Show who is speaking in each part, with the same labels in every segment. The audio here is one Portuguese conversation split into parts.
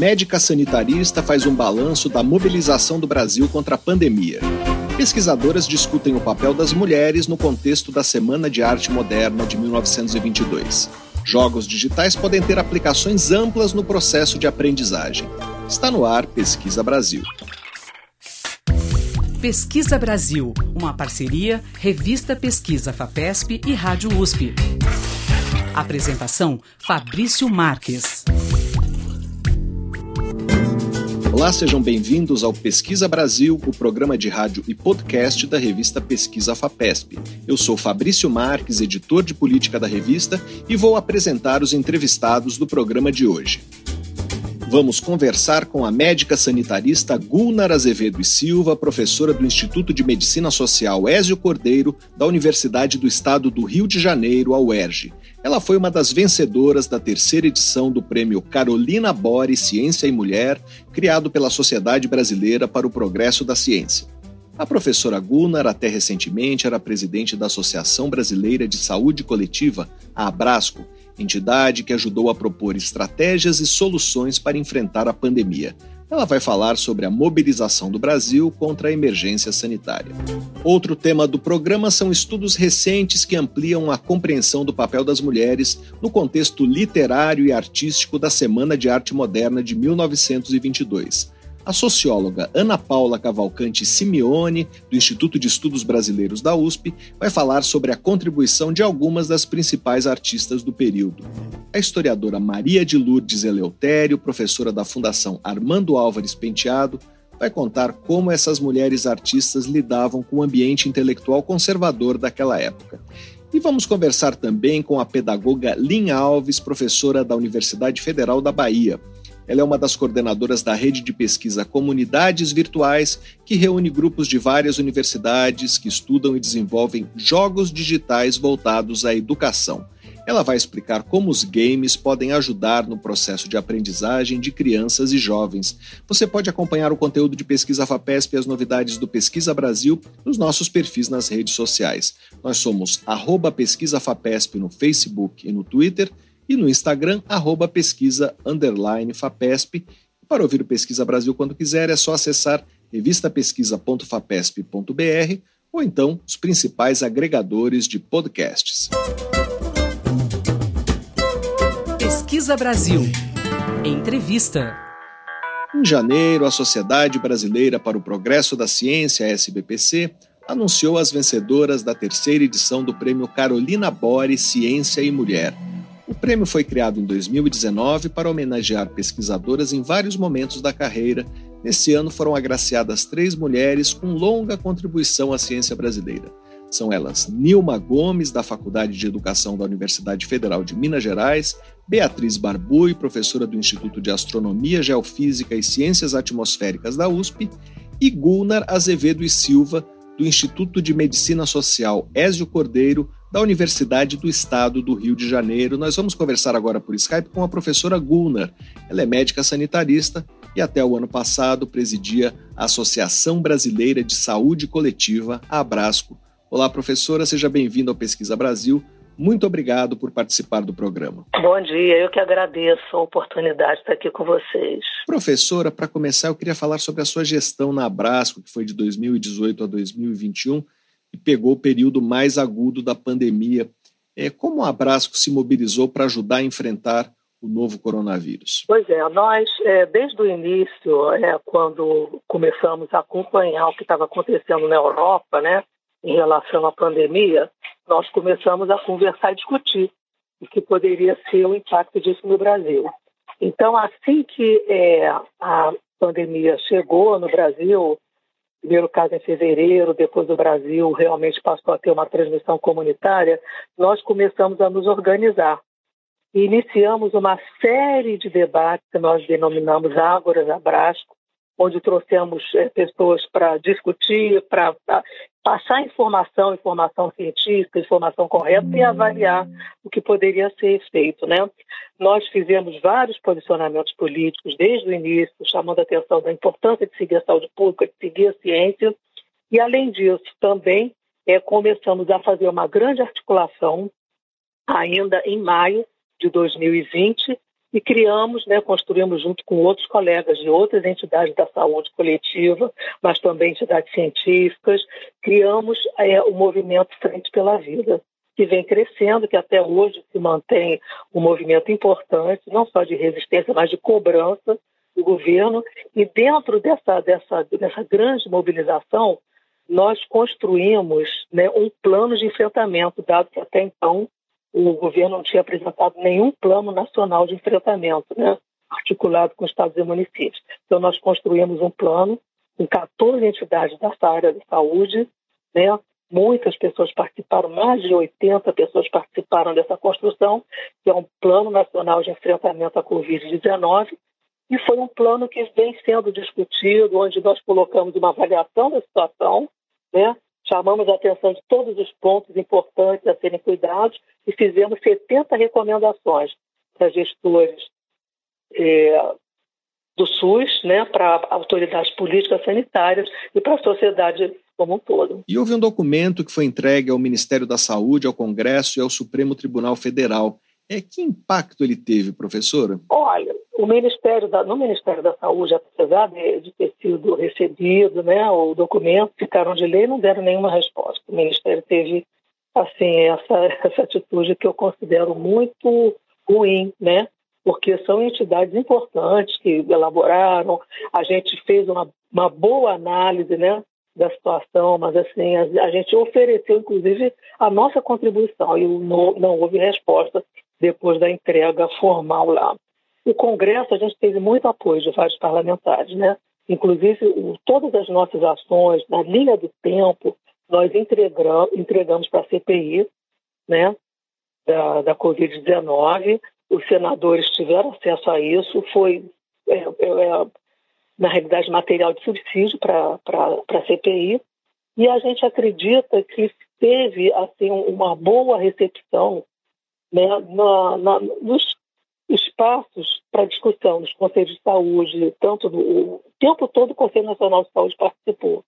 Speaker 1: Médica sanitarista faz um balanço da mobilização do Brasil contra a pandemia. Pesquisadoras discutem o papel das mulheres no contexto da Semana de Arte Moderna de 1922. Jogos digitais podem ter aplicações amplas no processo de aprendizagem. Está no ar Pesquisa Brasil.
Speaker 2: Pesquisa Brasil, uma parceria Revista Pesquisa FAPESP e Rádio USP. Apresentação Fabrício Marques.
Speaker 1: Olá, sejam bem-vindos ao Pesquisa Brasil, o programa de rádio e podcast da revista Pesquisa FAPESP. Eu sou Fabrício Marques, editor de política da revista, e vou apresentar os entrevistados do programa de hoje. Vamos conversar com a médica sanitarista Gulnar Azevedo e Silva, professora do Instituto de Medicina Social Ézio Cordeiro, da Universidade do Estado do Rio de Janeiro, a UERJ. Ela foi uma das vencedoras da terceira edição do prêmio Carolina Bore Ciência e Mulher, criado pela Sociedade Brasileira para o Progresso da Ciência. A professora Gunnar, até recentemente, era presidente da Associação Brasileira de Saúde Coletiva, a Abrasco, entidade que ajudou a propor estratégias e soluções para enfrentar a pandemia. Ela vai falar sobre a mobilização do Brasil contra a emergência sanitária. Outro tema do programa são estudos recentes que ampliam a compreensão do papel das mulheres no contexto literário e artístico da Semana de Arte Moderna de 1922. A socióloga Ana Paula Cavalcante Simeone, do Instituto de Estudos Brasileiros da USP, vai falar sobre a contribuição de algumas das principais artistas do período. A historiadora Maria de Lourdes Eleutério, professora da Fundação Armando Álvares Penteado, vai contar como essas mulheres artistas lidavam com o ambiente intelectual conservador daquela época. E vamos conversar também com a pedagoga Lin Alves, professora da Universidade Federal da Bahia. Ela é uma das coordenadoras da rede de pesquisa Comunidades Virtuais, que reúne grupos de várias universidades que estudam e desenvolvem jogos digitais voltados à educação. Ela vai explicar como os games podem ajudar no processo de aprendizagem de crianças e jovens. Você pode acompanhar o conteúdo de Pesquisa FAPESP e as novidades do Pesquisa Brasil nos nossos perfis nas redes sociais. Nós somos arroba Pesquisa FAPESP no Facebook e no Twitter e no Instagram, arroba pesquisa underline FAPESP. Para ouvir o Pesquisa Brasil quando quiser, é só acessar revistapesquisa.fapesp.br ou então os principais agregadores de podcasts.
Speaker 2: Pesquisa Brasil. Entrevista.
Speaker 1: Em janeiro, a Sociedade Brasileira para o Progresso da Ciência, SBPC, anunciou as vencedoras da terceira edição do Prêmio Carolina Bore Ciência e Mulher o prêmio foi criado em 2019 para homenagear pesquisadoras em vários momentos da carreira. Nesse ano foram agraciadas três mulheres com longa contribuição à ciência brasileira. São elas Nilma Gomes, da Faculdade de Educação da Universidade Federal de Minas Gerais, Beatriz Barbui, professora do Instituto de Astronomia, Geofísica e Ciências Atmosféricas da USP, e Gulnar Azevedo e Silva, do Instituto de Medicina Social Ézio Cordeiro, da Universidade do Estado do Rio de Janeiro. Nós vamos conversar agora por Skype com a professora Gunnar. Ela é médica sanitarista e até o ano passado presidia a Associação Brasileira de Saúde Coletiva, a Abrasco. Olá, professora, seja bem-vinda ao Pesquisa Brasil. Muito obrigado por participar do programa.
Speaker 3: Bom dia, eu que agradeço a oportunidade de estar aqui com vocês.
Speaker 1: Professora, para começar, eu queria falar sobre a sua gestão na Abrasco, que foi de 2018 a 2021 e pegou o período mais agudo da pandemia. É, como a Abrasco se mobilizou para ajudar a enfrentar o novo coronavírus?
Speaker 3: Pois é, nós, é, desde o início, é, quando começamos a acompanhar o que estava acontecendo na Europa, né, em relação à pandemia, nós começamos a conversar e discutir o que poderia ser o impacto disso no Brasil. Então, assim que é, a pandemia chegou no Brasil, primeiro caso em fevereiro, depois o Brasil realmente passou a ter uma transmissão comunitária, nós começamos a nos organizar. Iniciamos uma série de debates que nós denominamos Ágoras Abrasco, onde trouxemos é, pessoas para discutir, para passar informação, informação científica, informação correta e avaliar o que poderia ser feito, né? Nós fizemos vários posicionamentos políticos desde o início, chamando a atenção da importância de seguir a saúde pública, de seguir a ciência, e além disso, também é, começamos a fazer uma grande articulação ainda em maio de 2020 e criamos, né, construímos junto com outros colegas de outras entidades da saúde coletiva, mas também entidades científicas, criamos é, o movimento Frente pela Vida, que vem crescendo, que até hoje se mantém um movimento importante, não só de resistência, mas de cobrança do governo. E dentro dessa, dessa, dessa grande mobilização, nós construímos né, um plano de enfrentamento, dado que até então o governo não tinha apresentado nenhum plano nacional de enfrentamento, né, articulado com estados e municípios. Então, nós construímos um plano com 14 entidades dessa área de saúde, né, muitas pessoas participaram, mais de 80 pessoas participaram dessa construção, que é um plano nacional de enfrentamento à Covid-19, e foi um plano que vem sendo discutido, onde nós colocamos uma avaliação da situação, né, chamamos a atenção de todos os pontos importantes a serem cuidados e fizemos 70 recomendações para gestores é, do SUS, né, para autoridades políticas sanitárias e para a sociedade como um todo.
Speaker 1: E houve um documento que foi entregue ao Ministério da Saúde, ao Congresso e ao Supremo Tribunal Federal. É, que impacto ele teve, professora?
Speaker 3: Olha, o Ministério da, no Ministério da Saúde, apesar de, de, ter sido recebido né, o documento, ficaram de lei, não deram nenhuma resposta. O Ministério teve assim essa, essa atitude que eu considero muito ruim, né? Porque são entidades importantes que elaboraram, a gente fez uma, uma boa análise, né? da situação, mas assim a, a, gente ofereceu inclusive a nossa contribuição e não, não houve resposta depois da entrega formal lá. O Congresso a gente teve muito apoio de vários parlamentares, né? Inclusive todas as nossas ações na linha do tempo nós entregamos, entregamos para a CPI, né? Da, da Covid-19. Os senadores tiveram acesso a isso. Foi é, é, é na realidade, material de subsídio para a CPI. E a gente acredita que teve assim, uma boa recepção né, na, na, nos espaços para discussão nos conselhos de saúde, tanto do, o tempo todo o Conselho Nacional de Saúde participou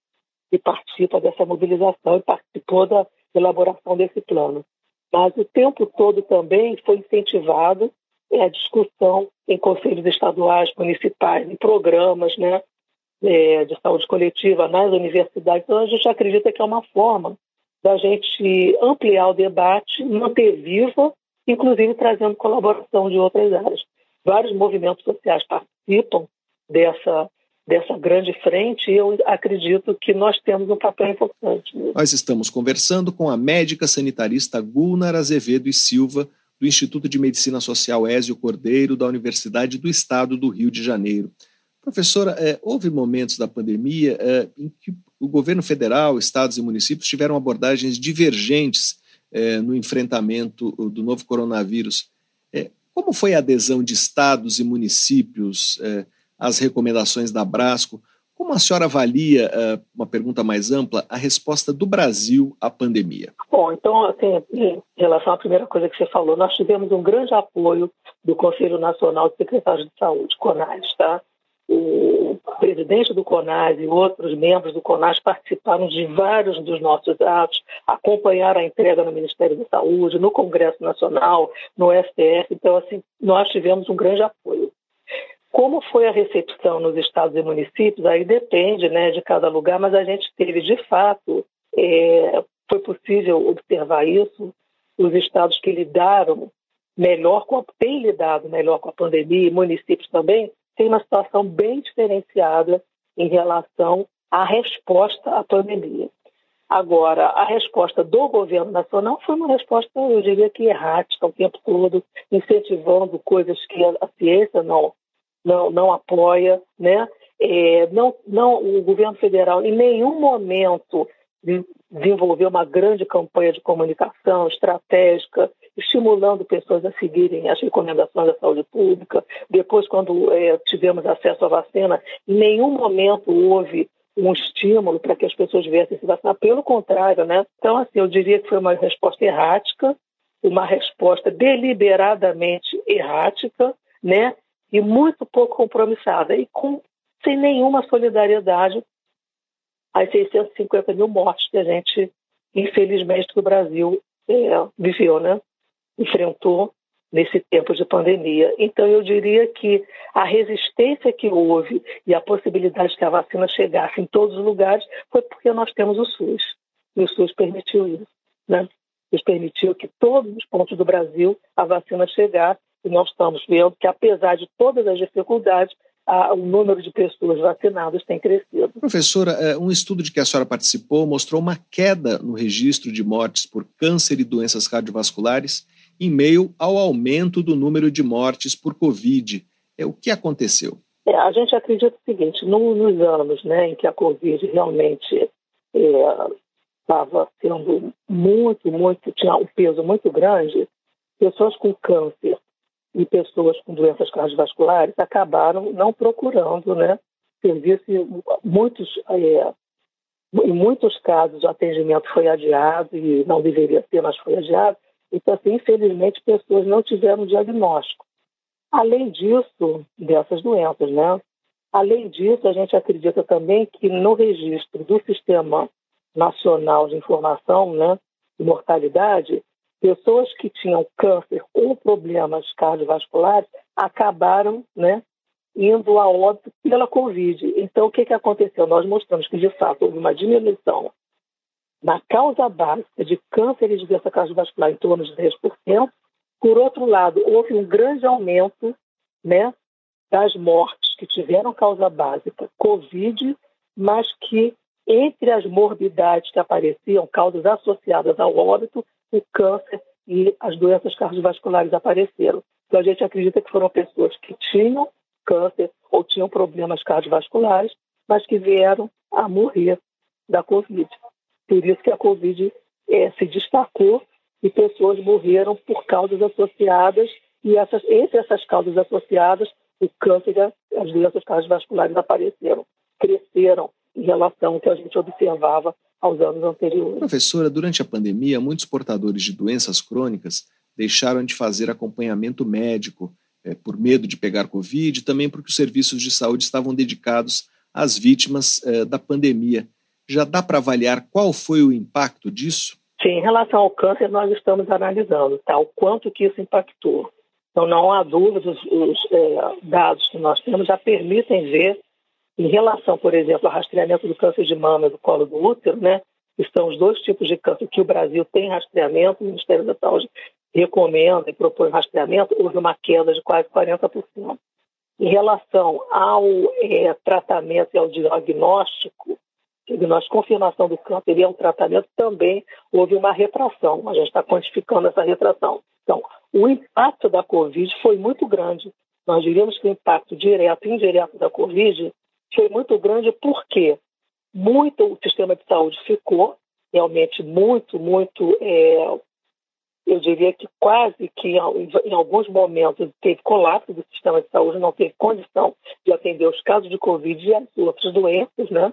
Speaker 3: e participa dessa mobilização e participou da elaboração desse plano. Mas o tempo todo também foi incentivado é a discussão em conselhos estaduais, municipais, em programas né, é, de saúde coletiva nas universidades. Então, a gente acredita que é uma forma da gente ampliar o debate, manter viva, inclusive trazendo colaboração de outras áreas. Vários movimentos sociais participam dessa, dessa grande frente e eu acredito que nós temos um papel importante.
Speaker 1: Nós estamos conversando com a médica sanitarista Gulnar Azevedo e Silva, do Instituto de Medicina Social Ézio Cordeiro, da Universidade do Estado do Rio de Janeiro. Professora, é, houve momentos da pandemia é, em que o governo federal, estados e municípios tiveram abordagens divergentes é, no enfrentamento do novo coronavírus. É, como foi a adesão de estados e municípios é, às recomendações da Brasco? Como a senhora avalia, uh, uma pergunta mais ampla, a resposta do Brasil à pandemia?
Speaker 3: Bom, então, assim, em relação à primeira coisa que você falou, nós tivemos um grande apoio do Conselho Nacional de Secretários de Saúde, CONAS, tá? O presidente do CONAS e outros membros do CONAS participaram de vários dos nossos atos, acompanharam a entrega no Ministério da Saúde, no Congresso Nacional, no STF. Então, assim, nós tivemos um grande apoio. Como foi a recepção nos estados e municípios, aí depende né, de cada lugar, mas a gente teve, de fato, é, foi possível observar isso, os estados que lidaram melhor, com a, têm lidado melhor com a pandemia, municípios também, têm uma situação bem diferenciada em relação à resposta à pandemia. Agora, a resposta do governo nacional foi uma resposta, eu diria que errática o tempo todo, incentivando coisas que a ciência não, não, não apoia, né? É, não, não, o governo federal em nenhum momento desenvolveu uma grande campanha de comunicação estratégica, estimulando pessoas a seguirem as recomendações da saúde pública. Depois, quando é, tivemos acesso à vacina, em nenhum momento houve um estímulo para que as pessoas viessem se vacinar. Pelo contrário, né? Então, assim, eu diria que foi uma resposta errática, uma resposta deliberadamente errática, né? e muito pouco compromissada e com, sem nenhuma solidariedade às 650 mil mortes que a gente, infelizmente, que o Brasil é, viveu, né? Enfrentou nesse tempo de pandemia. Então, eu diria que a resistência que houve e a possibilidade que a vacina chegasse em todos os lugares foi porque nós temos o SUS. E o SUS permitiu isso. Né? Isso permitiu que todos os pontos do Brasil a vacina chegasse e nós estamos vendo que, apesar de todas as dificuldades, o número de pessoas vacinadas tem crescido.
Speaker 1: Professora, é, um estudo de que a senhora participou mostrou uma queda no registro de mortes por câncer e doenças cardiovasculares em meio ao aumento do número de mortes por Covid. É, o que aconteceu?
Speaker 3: É, a gente acredita o seguinte: no, nos anos né, em que a Covid realmente estava é, sendo muito, muito, tinha um peso muito grande, pessoas com câncer e pessoas com doenças cardiovasculares acabaram não procurando né, serviço. Muitos, é, em muitos casos, o atendimento foi adiado e não deveria ser, mas foi adiado. Então, assim, infelizmente, pessoas não tiveram diagnóstico. Além disso, dessas doenças, né? Além disso, a gente acredita também que no registro do Sistema Nacional de Informação né, de Mortalidade, pessoas que tinham câncer ou problemas cardiovasculares acabaram né, indo a óbito pela Covid. Então, o que, que aconteceu? Nós mostramos que, de fato, houve uma diminuição na causa básica de câncer e de doença cardiovascular em torno de 10%. Por outro lado, houve um grande aumento né, das mortes que tiveram causa básica Covid, mas que entre as morbidades que apareciam, causas associadas ao óbito, o câncer e as doenças cardiovasculares apareceram. Então a gente acredita que foram pessoas que tinham câncer ou tinham problemas cardiovasculares, mas que vieram a morrer da Covid. Por isso que a Covid é, se destacou e pessoas morreram por causas associadas, e essas, entre essas causas associadas, o câncer e as doenças cardiovasculares apareceram, cresceram em relação ao que a gente observava aos anos anteriores.
Speaker 1: Professora, durante a pandemia, muitos portadores de doenças crônicas deixaram de fazer acompanhamento médico é, por medo de pegar Covid, também porque os serviços de saúde estavam dedicados às vítimas é, da pandemia. Já dá para avaliar qual foi o impacto disso?
Speaker 3: Sim, em relação ao câncer, nós estamos analisando tá, o quanto que isso impactou. Então, não há dúvida, os, os é, dados que nós temos já permitem ver, em relação, por exemplo, ao rastreamento do câncer de mama e do colo do útero, né, que são os dois tipos de câncer que o Brasil tem rastreamento, o Ministério da Saúde recomenda e propõe rastreamento, houve uma queda de quase 40%. Em relação ao é, tratamento e ao diagnóstico, diagnóstico, confirmação do câncer e ao tratamento, também houve uma retração. A gente está quantificando essa retração. Então, o impacto da Covid foi muito grande. Nós diríamos que o impacto direto e indireto da Covid foi muito grande porque muito o sistema de saúde ficou realmente muito, muito, é, eu diria que quase que em alguns momentos teve colapso do sistema de saúde, não teve condição de atender os casos de Covid e as outras doenças, né?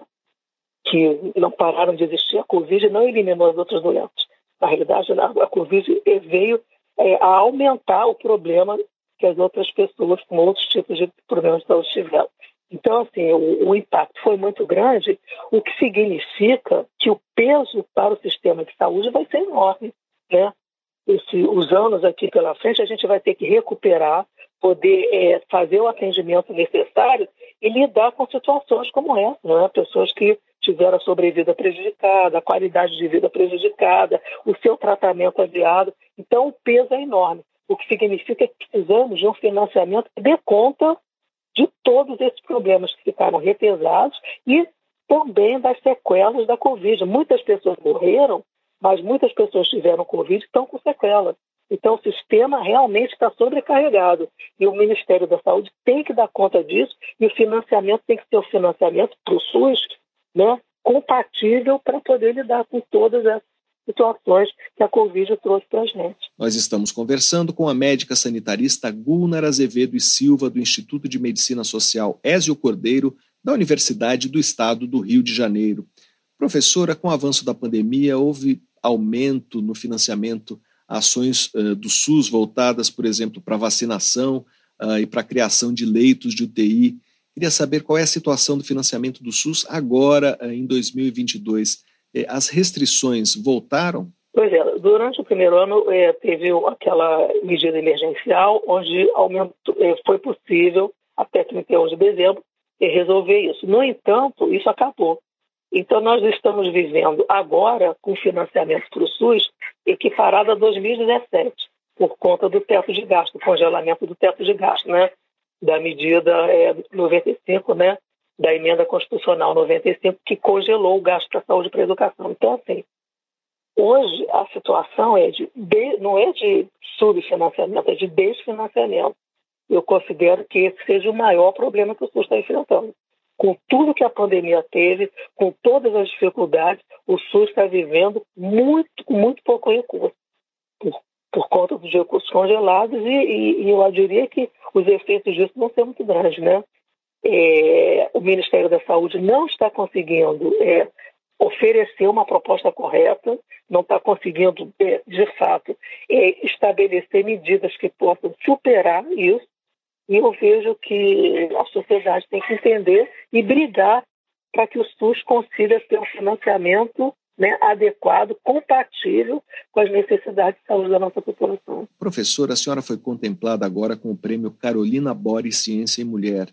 Speaker 3: Que não pararam de existir, a Covid não eliminou as outras doenças. Na realidade, a Covid veio é, a aumentar o problema que as outras pessoas com outros tipos de problemas de saúde tiveram. Então, assim, o, o, impacto foi muito grande, o que significa que o peso para o sistema de saúde vai ser enorme, né? Esse, os anos aqui pela frente, a gente vai ter que recuperar, poder é, fazer o atendimento necessário e lidar com situações como essa, né? Pessoas que tiveram a sobrevida prejudicada, a qualidade de vida prejudicada, o seu tratamento adiado. Então, o peso é enorme, o que significa que precisamos de um financiamento que dê conta de todos esses problemas que ficaram repesados e também das sequelas da Covid. Muitas pessoas morreram, mas muitas pessoas tiveram Covid e estão com sequelas. Então, o sistema realmente está sobrecarregado. E o Ministério da Saúde tem que dar conta disso, e o financiamento tem que ser o financiamento para o SUS né, compatível para poder lidar com todas as situações que a Covid trouxe para a gente.
Speaker 1: Nós estamos conversando com a médica sanitarista Gulnar Azevedo e Silva, do Instituto de Medicina Social Ézio Cordeiro, da Universidade do Estado do Rio de Janeiro. Professora, com o avanço da pandemia, houve aumento no financiamento a ações uh, do SUS voltadas, por exemplo, para vacinação uh, e para a criação de leitos de UTI. Queria saber qual é a situação do financiamento do SUS agora, eh, em 2022. Eh, as restrições voltaram?
Speaker 3: Pois é, durante o primeiro ano é, teve aquela medida emergencial onde aumento, é, foi possível, até 31 de dezembro, é, resolver isso. No entanto, isso acabou. Então, nós estamos vivendo agora com financiamento para o SUS equiparado a 2017, por conta do teto de gasto, do congelamento do teto de gasto, né? Da medida é, 95, né? Da emenda constitucional 95, que congelou o gasto para saúde e para educação. Então, assim, hoje a situação é de, de não é de subfinanciamento, é de desfinanciamento. Eu considero que esse seja o maior problema que o SUS está enfrentando com tudo que a pandemia teve, com todas as dificuldades, o SUS está vivendo muito, muito pouco recurso, por, por conta dos recursos congelados, e, e, e, eu diria que os efeitos disso vão ser muito grandes, né? É, o Ministério da Saúde não está conseguindo é, oferecer uma proposta correta, não está conseguindo, é, de fato, é, estabelecer medidas que possam superar isso, e eu vejo que a sociedade tem que entender e brigar para que o SUS consiga ter um financiamento né, adequado, compatível com as necessidades de saúde da nossa população.
Speaker 1: Professora, a senhora foi contemplada agora com o prêmio Carolina Boris Ciência e Mulher.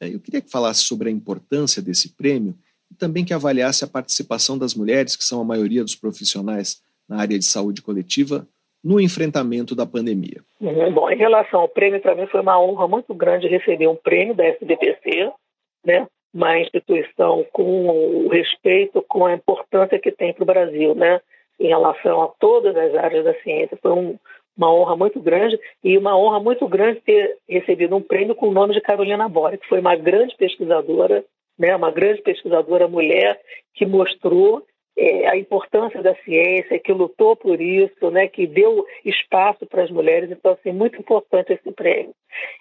Speaker 1: É, eu queria que falasse sobre a importância desse prêmio e também que avaliasse a participação das mulheres, que são a maioria dos profissionais na área de saúde coletiva, no enfrentamento da pandemia?
Speaker 3: Uhum. Bom, em relação ao prêmio, para mim foi uma honra muito grande receber um prêmio da SBPC, né? Uma instituição com o respeito, com a importância que tem para o Brasil, né? em relação a todas as áreas da ciência. Foi um, uma honra muito grande e uma honra muito grande ter recebido um prêmio com o nome de Carolina Bora, que foi uma grande pesquisadora, né, uma grande pesquisadora mulher que mostrou é, a importância da ciência, que lutou por isso, né, que deu espaço para as mulheres. Então, assim, muito importante esse prêmio.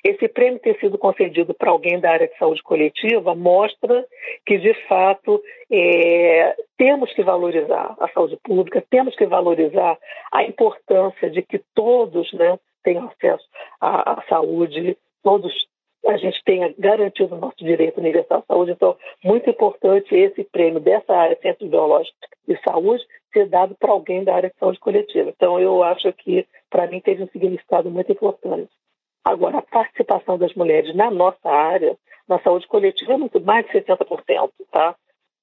Speaker 3: Esse prêmio ter sido concedido para alguém da área de saúde coletiva mostra que, de fato, é, temos que valorizar a saúde pública, temos que valorizar a importância de que todos né, tenham acesso à, à saúde, todos a gente tenha garantido o nosso direito universal à saúde. Então, muito importante esse prêmio dessa área Centro Biológico de Saúde ser dado para alguém da área de saúde coletiva. Então, eu acho que, para mim, teve um significado muito importante. Agora, a participação das mulheres na nossa área, na saúde coletiva, é muito mais de 60%, tá?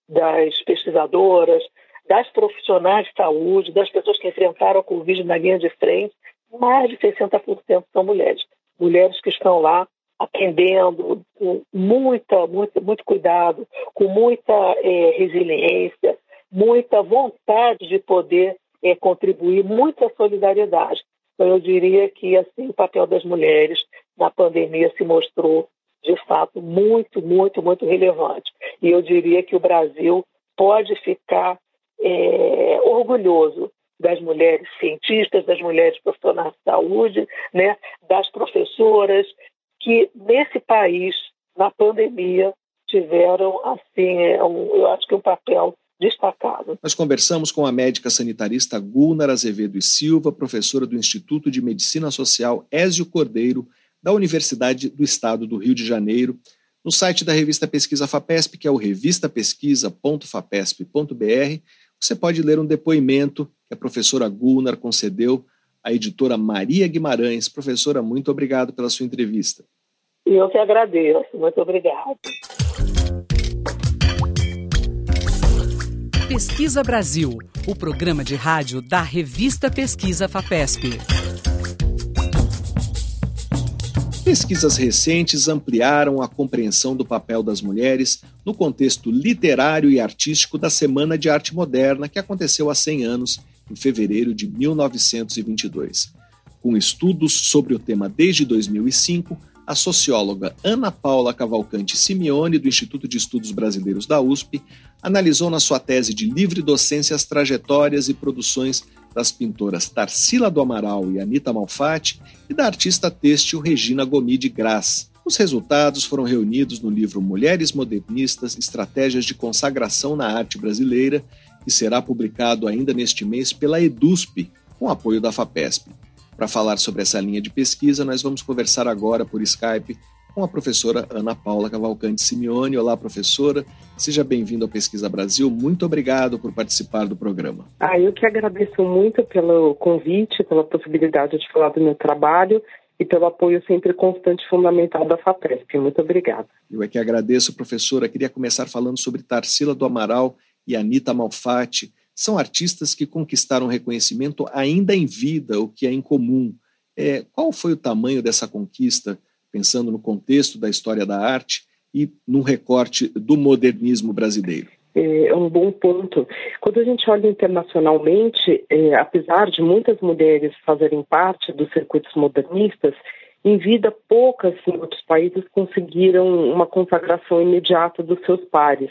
Speaker 3: Das pesquisadoras, das profissionais de saúde, das pessoas que enfrentaram a Covid na linha de frente, mais de 60% são mulheres. Mulheres que estão lá atendendo com muita, muito, muito cuidado, com muita é, resiliência, muita vontade de poder é, contribuir, muita solidariedade. Então, eu diria que assim o papel das mulheres na pandemia se mostrou de fato muito, muito, muito relevante. E eu diria que o Brasil pode ficar é, orgulhoso das mulheres cientistas, das mulheres profissionais de saúde, né, das professoras, que nesse país, na pandemia, tiveram, assim, é, um, eu acho que um papel destacado.
Speaker 1: Nós conversamos com a médica sanitarista Gulnar Azevedo e Silva, professora do Instituto de Medicina Social Ézio Cordeiro, da Universidade do Estado do Rio de Janeiro, no site da revista Pesquisa FAPESP, que é o revistapesquisa.fapesp.br, você pode ler um depoimento que a professora Gulnar concedeu à editora Maria Guimarães. Professora, muito obrigado pela sua entrevista.
Speaker 3: E eu que agradeço. Muito obrigada.
Speaker 2: Pesquisa Brasil, o programa de rádio da revista Pesquisa FAPESP.
Speaker 1: Pesquisas recentes ampliaram a compreensão do papel das mulheres no contexto literário e artístico da Semana de Arte Moderna, que aconteceu há 100 anos, em fevereiro de 1922. Com estudos sobre o tema desde 2005, a socióloga Ana Paula Cavalcante Simeone, do Instituto de Estudos Brasileiros da USP, analisou na sua tese de livre docência as trajetórias e produções das pintoras Tarsila do Amaral e Anita Malfatti e da artista têxtil Regina Gomi de Graz. Os resultados foram reunidos no livro Mulheres Modernistas Estratégias de Consagração na Arte Brasileira, que será publicado ainda neste mês pela EDUSP, com apoio da FAPESP. Para falar sobre essa linha de pesquisa, nós vamos conversar agora por Skype com com a professora Ana Paula Cavalcante Simeone. Olá, professora. Seja bem-vindo ao Pesquisa Brasil. Muito obrigado por participar do programa.
Speaker 4: Ah, eu que agradeço muito pelo convite, pela possibilidade de falar do meu trabalho e pelo apoio sempre constante e fundamental da FAPESP. Muito obrigada.
Speaker 1: Eu é que agradeço, professora. Queria começar falando sobre Tarsila do Amaral e Anita Malfatti. São artistas que conquistaram reconhecimento ainda em vida, o que é incomum. É, qual foi o tamanho dessa conquista, pensando no contexto da história da arte e num recorte do modernismo brasileiro?
Speaker 4: É, é um bom ponto. Quando a gente olha internacionalmente, é, apesar de muitas mulheres fazerem parte dos circuitos modernistas, em vida, poucas em outros países conseguiram uma consagração imediata dos seus pares.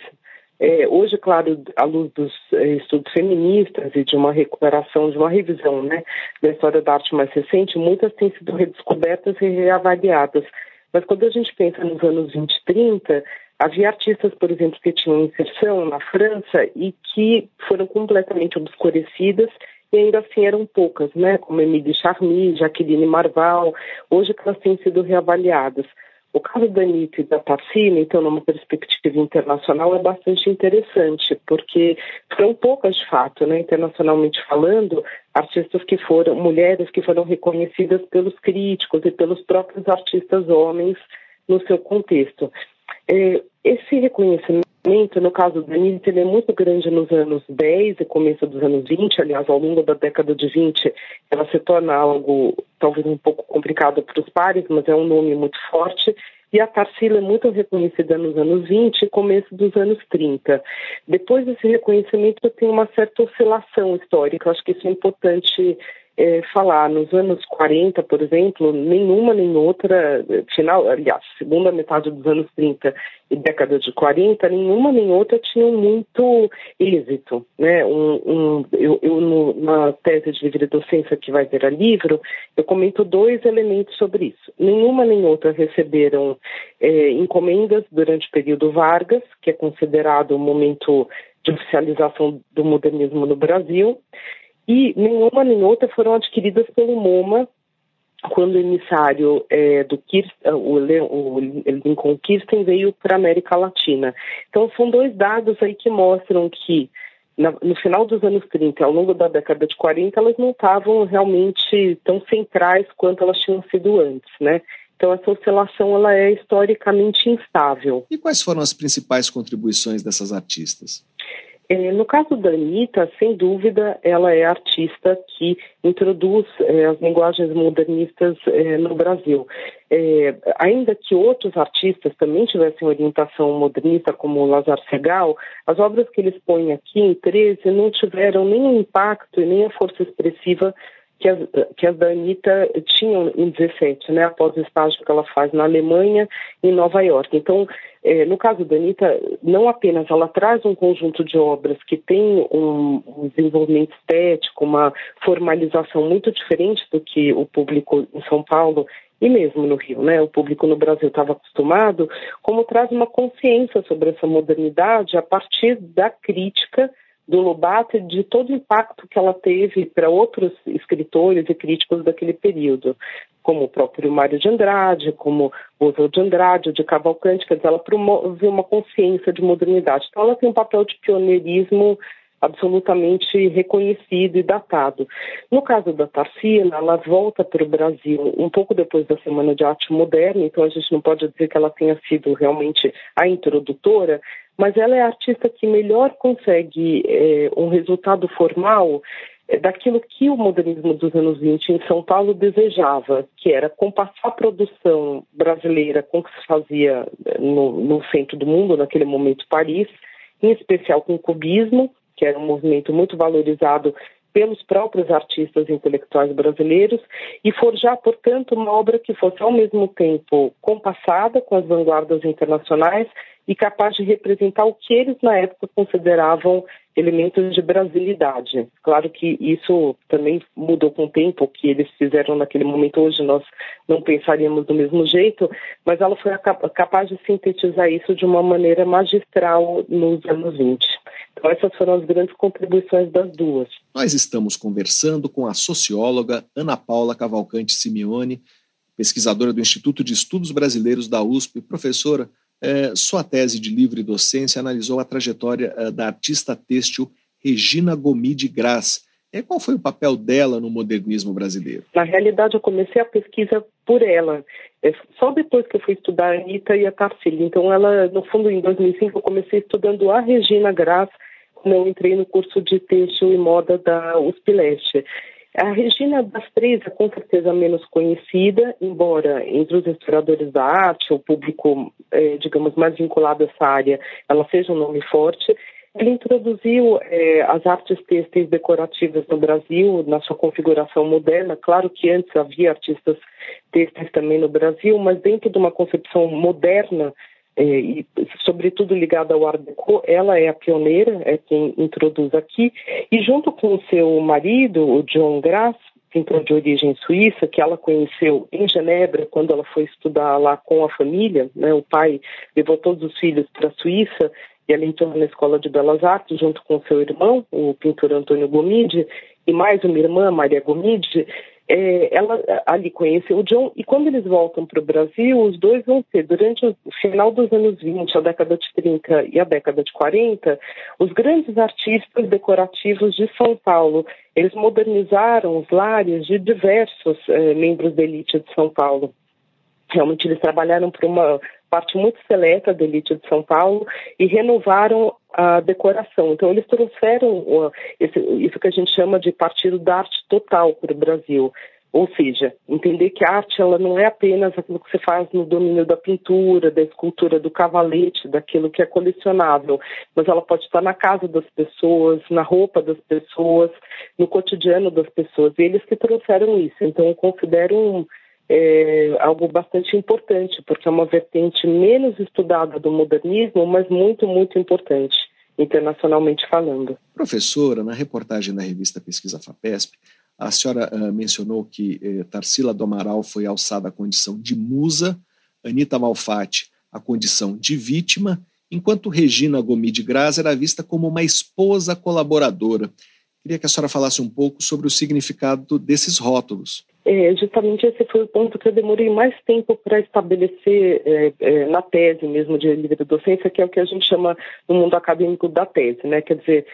Speaker 4: É, hoje, claro, à luz dos é, estudos feministas e de uma recuperação, de uma revisão né, da história da arte mais recente, muitas têm sido redescobertas e reavaliadas. Mas quando a gente pensa nos anos 20 e 30, havia artistas, por exemplo, que tinham inserção na França e que foram completamente obscurecidas e ainda assim eram poucas, né? como Emílie Charmy, Jaqueline Marval, hoje elas têm sido reavaliadas. O caso da Anitta e da Tarsila, então, numa perspectiva internacional, é bastante interessante, porque são poucas de fato, né, internacionalmente falando, artistas que foram, mulheres que foram reconhecidas pelos críticos e pelos próprios artistas homens no seu contexto. É, esse reconhecimento no caso da Anitta, ele é muito grande nos anos 10 e começo dos anos 20, aliás, ao longo da década de 20, ela se torna algo talvez um pouco complicado para os pares, mas é um nome muito forte. E a Tarsila é muito reconhecida nos anos 20 e começo dos anos 30. Depois desse reconhecimento, tem uma certa oscilação histórica. Eu acho que isso é importante é, falar, nos anos 40, por exemplo, nenhuma nem outra, final, aliás, segunda metade dos anos 30 e década de 40, nenhuma nem outra tinham muito êxito. Né? Um, um, eu, eu no, na tese de livre docência que vai virar livro, eu comento dois elementos sobre isso. Nenhuma nem outra receberam é, encomendas durante o período Vargas, que é considerado o momento de oficialização do modernismo no Brasil, e nenhuma nem outra foram adquiridas pelo MoMA quando o emissário é, do Kirsten, o, o Lincoln Kirsten veio para a América Latina. Então são dois dados aí que mostram que na, no final dos anos 30, ao longo da década de 40, elas não estavam realmente tão centrais quanto elas tinham sido antes, né? Então essa oscilação ela é historicamente instável.
Speaker 1: E quais foram as principais contribuições dessas artistas?
Speaker 4: É, no caso da Anitta, sem dúvida, ela é a artista que introduz é, as linguagens modernistas é, no Brasil. Ainda que outros artistas também tivessem orientação modernista, como Lazar Segal, as obras que eles põem aqui em 13 não tiveram o impacto e nem a força expressiva que as, que as tinham em 17, né, após o estágio que ela faz na Alemanha e em Nova York. Então, é, no caso da Anitta, não apenas ela traz um conjunto de obras que tem um, um desenvolvimento estético, uma formalização muito diferente do que o público em São Paulo e mesmo no Rio, né, o público no Brasil estava acostumado, como traz uma consciência sobre essa modernidade a partir da crítica do Lobato de todo o impacto que ela teve para outros escritores e críticos daquele período, como o próprio Mário de Andrade, como Oswald de Andrade, de Cavalcante, quer dizer, ela promove uma consciência de modernidade. Então ela tem um papel de pioneirismo absolutamente reconhecido e datado. No caso da Tarsila, ela volta para o Brasil um pouco depois da Semana de Arte Moderna, então a gente não pode dizer que ela tenha sido realmente a introdutora, mas ela é a artista que melhor consegue é, um resultado formal é, daquilo que o modernismo dos anos 20 em São Paulo desejava, que era compassar a produção brasileira com o que se fazia é, no, no centro do mundo, naquele momento Paris, em especial com o cubismo, que era um movimento muito valorizado pelos próprios artistas intelectuais brasileiros e forjar, portanto, uma obra que fosse ao mesmo tempo compassada com as vanguardas internacionais e capaz de representar o que eles na época consideravam elementos de brasilidade. Claro que isso também mudou com o tempo, que eles fizeram naquele momento hoje nós não pensaríamos do mesmo jeito, mas ela foi capaz de sintetizar isso de uma maneira magistral nos anos 20. Então essas foram as grandes contribuições das duas.
Speaker 1: Nós estamos conversando com a socióloga Ana Paula Cavalcante Simeone, pesquisadora do Instituto de Estudos Brasileiros da USP. Professora, é, sua tese de livre docência analisou a trajetória é, da artista têxtil Regina Gomi de Graz. E qual foi o papel dela no modernismo brasileiro?
Speaker 4: Na realidade, eu comecei a pesquisa por ela. É, só depois que eu fui estudar a Anitta e a Tarsila. Então, ela, no fundo, em 2005, eu comecei estudando a Regina Graz, quando eu entrei no curso de têxtil e moda da USP Leste. A Regina das três é com certeza menos conhecida, embora entre os historiadores da arte, o público, é, digamos, mais vinculado a essa área, ela seja um nome forte. Ele introduziu é, as artes têxteis decorativas no Brasil, na sua configuração moderna. Claro que antes havia artistas têxteis também no Brasil, mas dentro de uma concepção moderna e sobretudo ligada ao Art Deco, ela é a pioneira, é quem introduz aqui, e junto com o seu marido, o John Grass, pintor de origem suíça, que ela conheceu em Genebra quando ela foi estudar lá com a família, né, o pai levou todos os filhos para a Suíça e ela entrou na Escola de Belas Artes junto com seu irmão, o pintor Antônio Gomide, e mais uma irmã, Maria Gomide, é, ela ali conheceu o John e quando eles voltam para o Brasil, os dois vão ser, durante o final dos anos 20, a década de 30 e a década de 40, os grandes artistas decorativos de São Paulo. Eles modernizaram os lares de diversos é, membros da elite de São Paulo. Realmente eles trabalharam para uma parte muito seleta da elite de São Paulo e renovaram a decoração. Então, eles trouxeram uh, esse, isso que a gente chama de partido da arte total para o Brasil. Ou seja, entender que a arte ela não é apenas aquilo que você faz no domínio da pintura, da escultura, do cavalete, daquilo que é colecionável, mas ela pode estar na casa das pessoas, na roupa das pessoas, no cotidiano das pessoas. E eles que trouxeram isso. Então, eu considero um, é algo bastante importante, porque é uma vertente menos estudada do modernismo, mas muito, muito importante, internacionalmente falando.
Speaker 1: Professora, na reportagem da revista Pesquisa FAPESP, a senhora uh, mencionou que eh, Tarsila do Amaral foi alçada à condição de musa, Anita Malfatti à condição de vítima, enquanto Regina Gomi de Graz era vista como uma esposa colaboradora. Queria que a senhora falasse um pouco sobre o significado desses rótulos.
Speaker 4: É, justamente esse foi o ponto que eu demorei mais tempo para estabelecer é, é, na tese mesmo de livre docência, que é o que a gente chama no mundo acadêmico da tese, né? Quer dizer,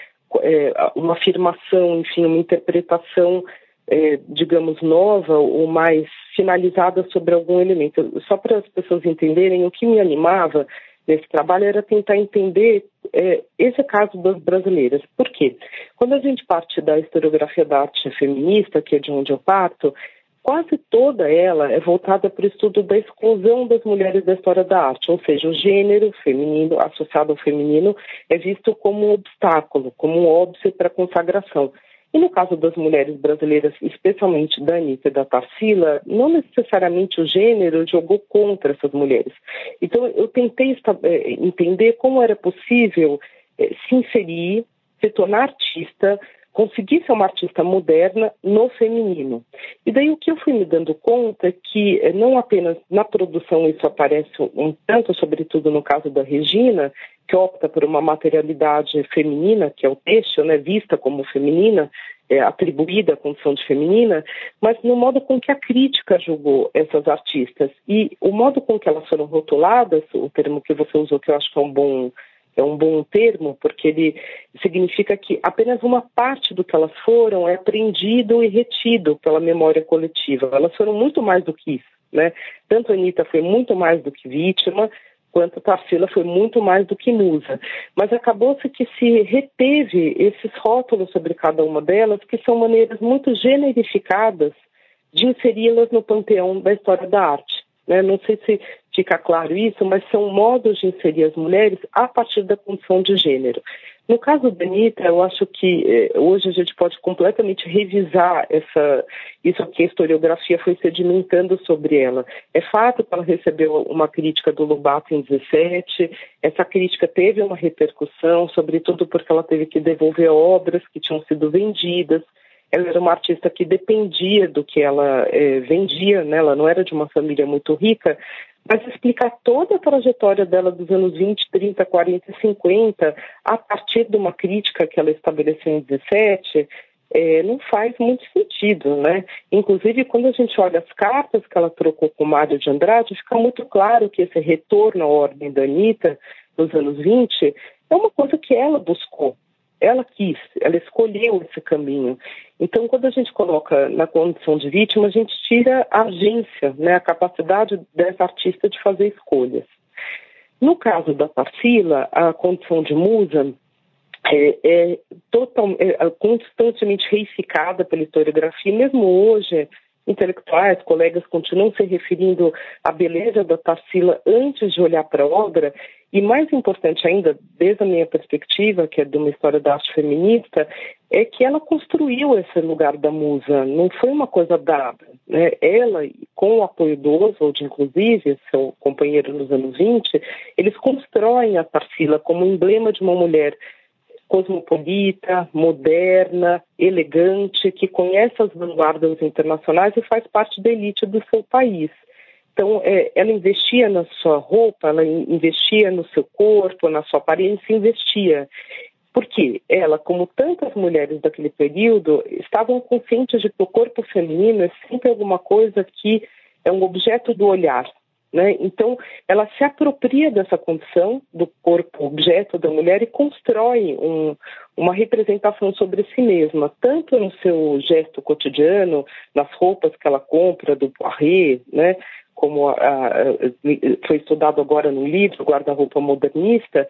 Speaker 4: é, uma afirmação, enfim, uma interpretação, é, digamos, nova ou mais finalizada sobre algum elemento. Só para as pessoas entenderem, o que me animava nesse trabalho era tentar entender é, esse caso das brasileiras. Por quê? Quando a gente parte da historiografia da arte feminista, que é de onde eu parto, quase toda ela é voltada para o estudo da exclusão das mulheres da história da arte, ou seja, o gênero feminino associado ao feminino é visto como um obstáculo, como um óbice para a consagração. E no caso das mulheres brasileiras, especialmente da Anitta e da Tarsila, não necessariamente o gênero jogou contra essas mulheres. Então, eu tentei eh, entender como era possível eh, se inserir, se tornar artista, conseguir ser uma artista moderna no feminino. E daí o que eu fui me dando conta é que eh, não apenas na produção isso aparece um tanto, sobretudo no caso da Regina, que opta por uma materialidade feminina, que é o têxtil, né, vista como feminina, é, atribuída à condição de feminina, mas no modo com que a crítica julgou essas artistas e o modo com que elas foram rotuladas, o termo que você usou que eu acho que é um bom é um bom termo, porque ele significa que apenas uma parte do que elas foram é aprendido e retido pela memória coletiva. Elas foram muito mais do que isso, né? Tanto a Anitta foi muito mais do que vítima, quanto Tarsila foi muito mais do que musa. Mas acabou-se que se reteve esses rótulos sobre cada uma delas, que são maneiras muito generificadas de inseri-las no panteão da história da arte. Né? Não sei se fica claro isso, mas são modos de inserir as mulheres a partir da condição de gênero. No caso da Anitta, eu acho que eh, hoje a gente pode completamente revisar essa, isso que a historiografia foi sedimentando sobre ela. É fato que ela recebeu uma crítica do Lobato em 17, essa crítica teve uma repercussão, sobretudo porque ela teve que devolver obras que tinham sido vendidas, ela era uma artista que dependia do que ela é, vendia, né? ela não era de uma família muito rica, mas explicar toda a trajetória dela dos anos 20, 30, 40 e 50, a partir de uma crítica que ela estabeleceu em 17, é, não faz muito sentido, né? Inclusive, quando a gente olha as cartas que ela trocou com Mário de Andrade, fica muito claro que esse retorno à ordem da Anitta nos anos 20 é uma coisa que ela buscou, ela quis, ela escolheu esse caminho. Então, quando a gente coloca na condição de vítima, a gente tira a agência, né, a capacidade dessa artista de fazer escolhas. No caso da Tarsila, a condição de musa é, é, total, é, constantemente reificada pela historiografia, mesmo hoje, intelectuais, colegas continuam se referindo à beleza da Tarsila antes de olhar para a obra, e mais importante ainda, desde a minha perspectiva, que é de uma história da arte feminista, é que ela construiu esse lugar da musa, não foi uma coisa dada. Né? Ela, com o apoio do Oswald, inclusive, seu companheiro nos anos 20, eles constroem a Tarsila como emblema de uma mulher cosmopolita, moderna, elegante, que conhece as vanguardas internacionais e faz parte da elite do seu país. Então, é, ela investia na sua roupa, ela investia no seu corpo, na sua aparência, investia. Porque ela, como tantas mulheres daquele período, estavam conscientes de que o corpo feminino é sempre alguma coisa que é um objeto do olhar, né? Então, ela se apropria dessa condição do corpo objeto da mulher e constrói um, uma representação sobre si mesma, tanto no seu gesto cotidiano, nas roupas que ela compra do Poiré, né? como a, a, foi estudado agora no livro Guarda-roupa Modernista,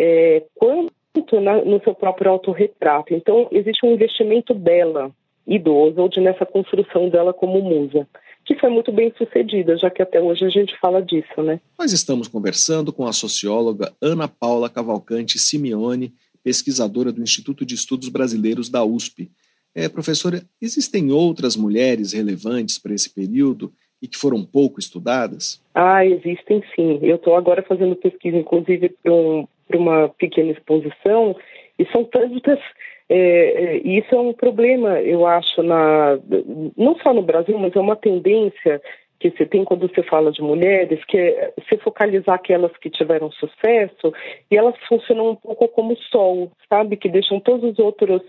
Speaker 4: é, quanto na, no seu próprio autorretrato. Então, existe um investimento dela, idosa, ou de nessa construção dela como musa que foi muito bem sucedida, já que até hoje a gente fala disso, né?
Speaker 1: Nós estamos conversando com a socióloga Ana Paula Cavalcante Simeone, pesquisadora do Instituto de Estudos Brasileiros da USP. É, professora, existem outras mulheres relevantes para esse período e que foram pouco estudadas?
Speaker 4: Ah, existem sim. Eu estou agora fazendo pesquisa, inclusive, para um, uma pequena exposição, e são tantas é, é, isso é um problema, eu acho, na, não só no Brasil, mas é uma tendência que você tem quando você fala de mulheres, que é se focalizar aquelas que tiveram sucesso e elas funcionam um pouco como sol, sabe? Que deixam todos os outros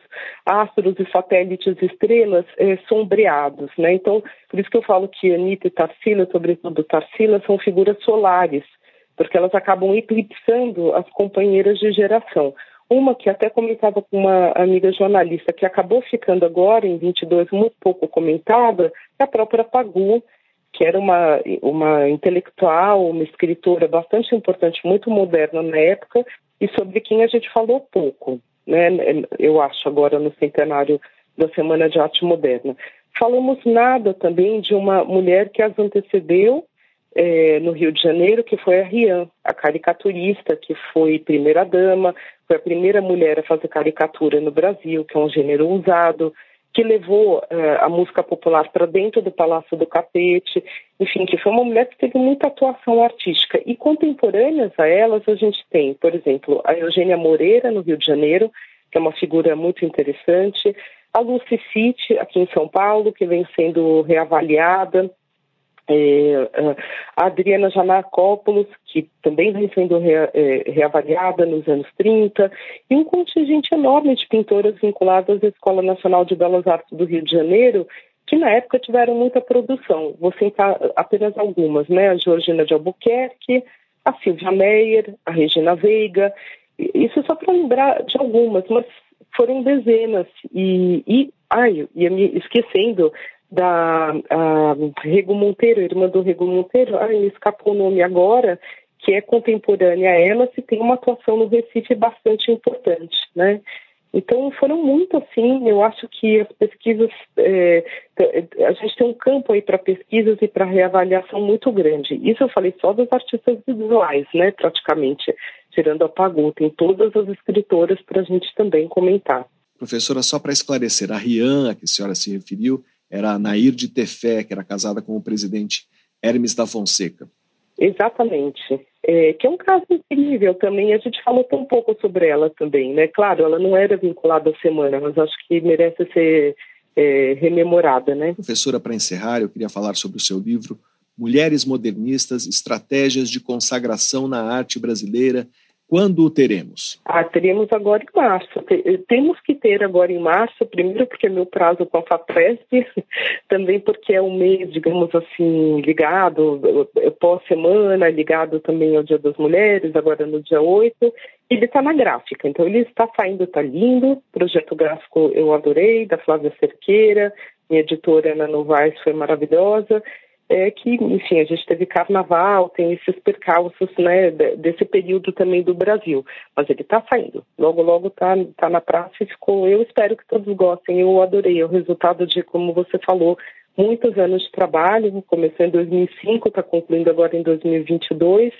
Speaker 4: astros e satélites e estrelas é, sombreados, né? Então, por isso que eu falo que Anitta e Tarsila, sobretudo Tarsila, são figuras solares, porque elas acabam eclipsando as companheiras de geração. Uma que até comentava com uma amiga jornalista, que acabou ficando agora, em 22, muito pouco comentada, é a própria Pagu, que era uma, uma intelectual, uma escritora bastante importante, muito moderna na época, e sobre quem a gente falou pouco, né? eu acho, agora no centenário da Semana de Arte Moderna. Falamos nada também de uma mulher que as antecedeu é, no Rio de Janeiro, que foi a Rian, a caricaturista, que foi primeira-dama, foi a primeira mulher a fazer caricatura no Brasil, que é um gênero usado, que levou é, a música popular para dentro do Palácio do Capete, enfim, que foi uma mulher que teve muita atuação artística. E contemporâneas a elas, a gente tem, por exemplo, a Eugênia Moreira, no Rio de Janeiro, que é uma figura muito interessante, a Lucy City, aqui em São Paulo, que vem sendo reavaliada, é, a Adriana Janacópolis, que também vem sendo rea, é, reavaliada nos anos 30, e um contingente enorme de pintoras vinculadas à Escola Nacional de Belas Artes do Rio de Janeiro, que na época tiveram muita produção. Vou citar apenas algumas, né? A Georgina de Albuquerque, a Silvia Meyer, a Regina Veiga, isso só para lembrar de algumas, mas foram dezenas. E, e ai, ia me esquecendo da Rego Monteiro, irmã do Rego Monteiro, ai, me escapou o nome agora, que é contemporânea a ela, se tem uma atuação no Recife bastante importante, né? Então foram muito assim, eu acho que as pesquisas, é, a gente tem um campo aí para pesquisas e para reavaliação muito grande. Isso eu falei só dos artistas visuais, né, praticamente, tirando a Pagu, tem todas as escritoras para a gente também comentar.
Speaker 1: Professora, só para esclarecer, a Rian, a que a senhora se referiu, era Nair de Tefé, que era casada com o presidente Hermes da Fonseca.
Speaker 4: Exatamente. É, que é um caso incrível também, a gente falou tão pouco sobre ela também, né? Claro, ela não era vinculada à semana, mas acho que merece ser é, rememorada, né?
Speaker 1: Professora, para encerrar, eu queria falar sobre o seu livro Mulheres Modernistas, Estratégias de Consagração na Arte Brasileira, Quando o teremos?
Speaker 4: Ah, teremos agora em março. Temos que ter agora em março, primeiro porque é meu prazo com a FAPESP, também porque é um mês, digamos assim, ligado, pós-semana, ligado também ao Dia das Mulheres, agora no dia 8. Ele está na gráfica, então ele está saindo, está lindo. Projeto gráfico eu adorei, da Flávia Cerqueira, minha editora Ana Novaes foi maravilhosa é que, enfim, a gente teve carnaval, tem esses percalços, né, desse período também do Brasil. Mas ele está saindo. Logo, logo está tá na praça e ficou. Eu espero que todos gostem. Eu adorei. O resultado de, como você falou, muitos anos de trabalho. Começou em 2005, está concluindo agora em 2022.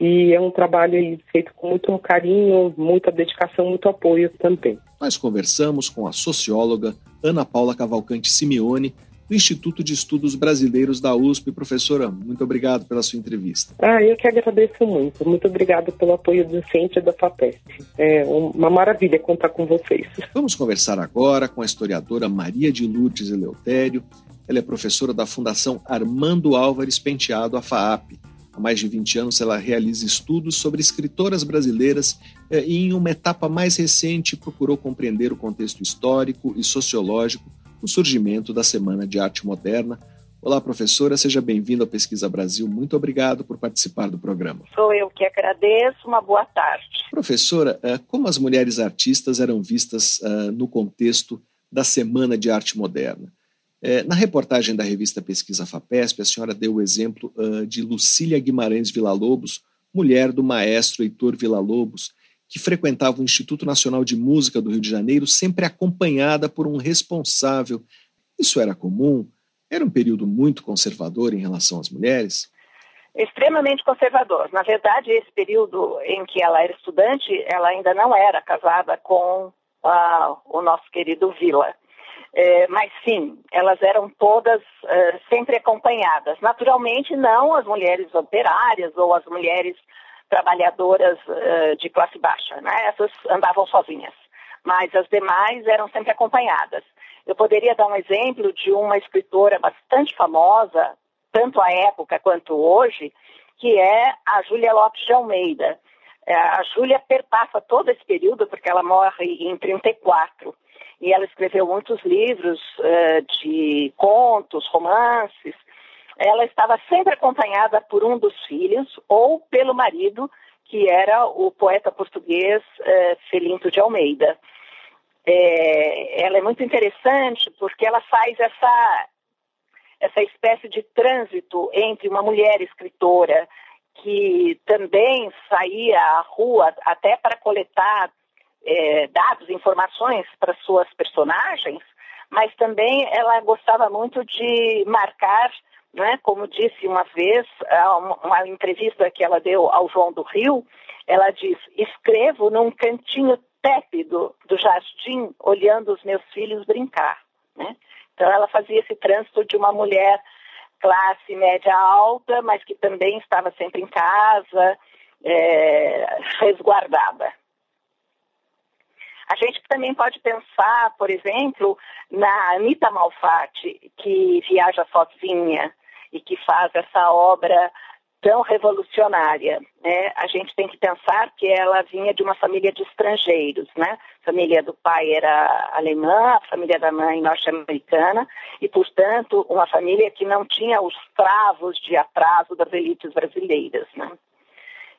Speaker 4: E é um trabalho feito com muito carinho, muita dedicação, muito apoio também.
Speaker 1: Nós conversamos com a socióloga Ana Paula Cavalcante Simeone do Instituto de Estudos Brasileiros da USP. Professora, muito obrigado pela sua entrevista.
Speaker 4: Ah, eu que agradeço muito. Muito obrigado pelo apoio docente da FAPESP. É uma maravilha contar com vocês.
Speaker 1: Vamos conversar agora com a historiadora Maria de Lourdes Eleutério. Ela é professora da Fundação Armando Álvares Penteado, a FAAP. Há mais de 20 anos, ela realiza estudos sobre escritoras brasileiras eh, e, em uma etapa mais recente, procurou compreender o contexto histórico e sociológico o surgimento da Semana de Arte Moderna. Olá, professora, seja bem-vinda ao Pesquisa Brasil. Muito obrigado por participar do programa.
Speaker 5: Sou eu que agradeço. Uma boa tarde.
Speaker 1: Professora, eh, como as mulheres artistas eram vistas eh, no contexto da Semana de Arte Moderna? Eh, na reportagem da revista Pesquisa FAPESP, a senhora deu o exemplo de Lucília Guimarães Villa-Lobos, mulher do maestro Heitor Villa-Lobos, que frequentava o Instituto Nacional de Música do Rio de Janeiro, sempre acompanhada por um responsável. Isso era comum? Era um período muito conservador em relação às mulheres?
Speaker 5: Extremamente conservador. Na verdade, esse período em que ela era estudante, ela ainda não era casada com uh, o nosso querido Vila. É, mas sim, elas eram todas uh, sempre acompanhadas. Naturalmente, não as mulheres operárias ou as mulheres trabalhadoras uh, de classe baixa, né? Essas andavam sozinhas, mas as demais eram sempre acompanhadas. Eu poderia dar um exemplo de uma escritora bastante famosa, tanto à época quanto hoje, que é a Júlia Lopes de Almeida. É, a Júlia perpassa todo esse período, porque ela morre em 34, e ela escreveu muitos livros uh, de contos, romances, ela estava sempre acompanhada por um dos filhos ou pelo marido, que era o poeta português eh, Felinto de Almeida. É, ela é muito interessante porque ela faz essa, essa espécie de trânsito entre uma mulher escritora que também saía à rua até para coletar é, dados, informações para suas personagens, mas também ela gostava muito de marcar né? Como disse uma vez, uma entrevista que ela deu ao João do Rio, ela diz: escrevo num cantinho tépido do jardim, olhando os meus filhos brincar. Né? Então, ela fazia esse trânsito de uma mulher classe média alta, mas que também estava sempre em casa, é, resguardada. A gente também pode pensar, por exemplo, na Anita Malfatti, que viaja sozinha, e que faz essa obra tão revolucionária. Né? A gente tem que pensar que ela vinha de uma família de estrangeiros, né? A família do pai era alemã, a família da mãe norte-americana, e, portanto, uma família que não tinha os travos de atraso das elites brasileiras, né?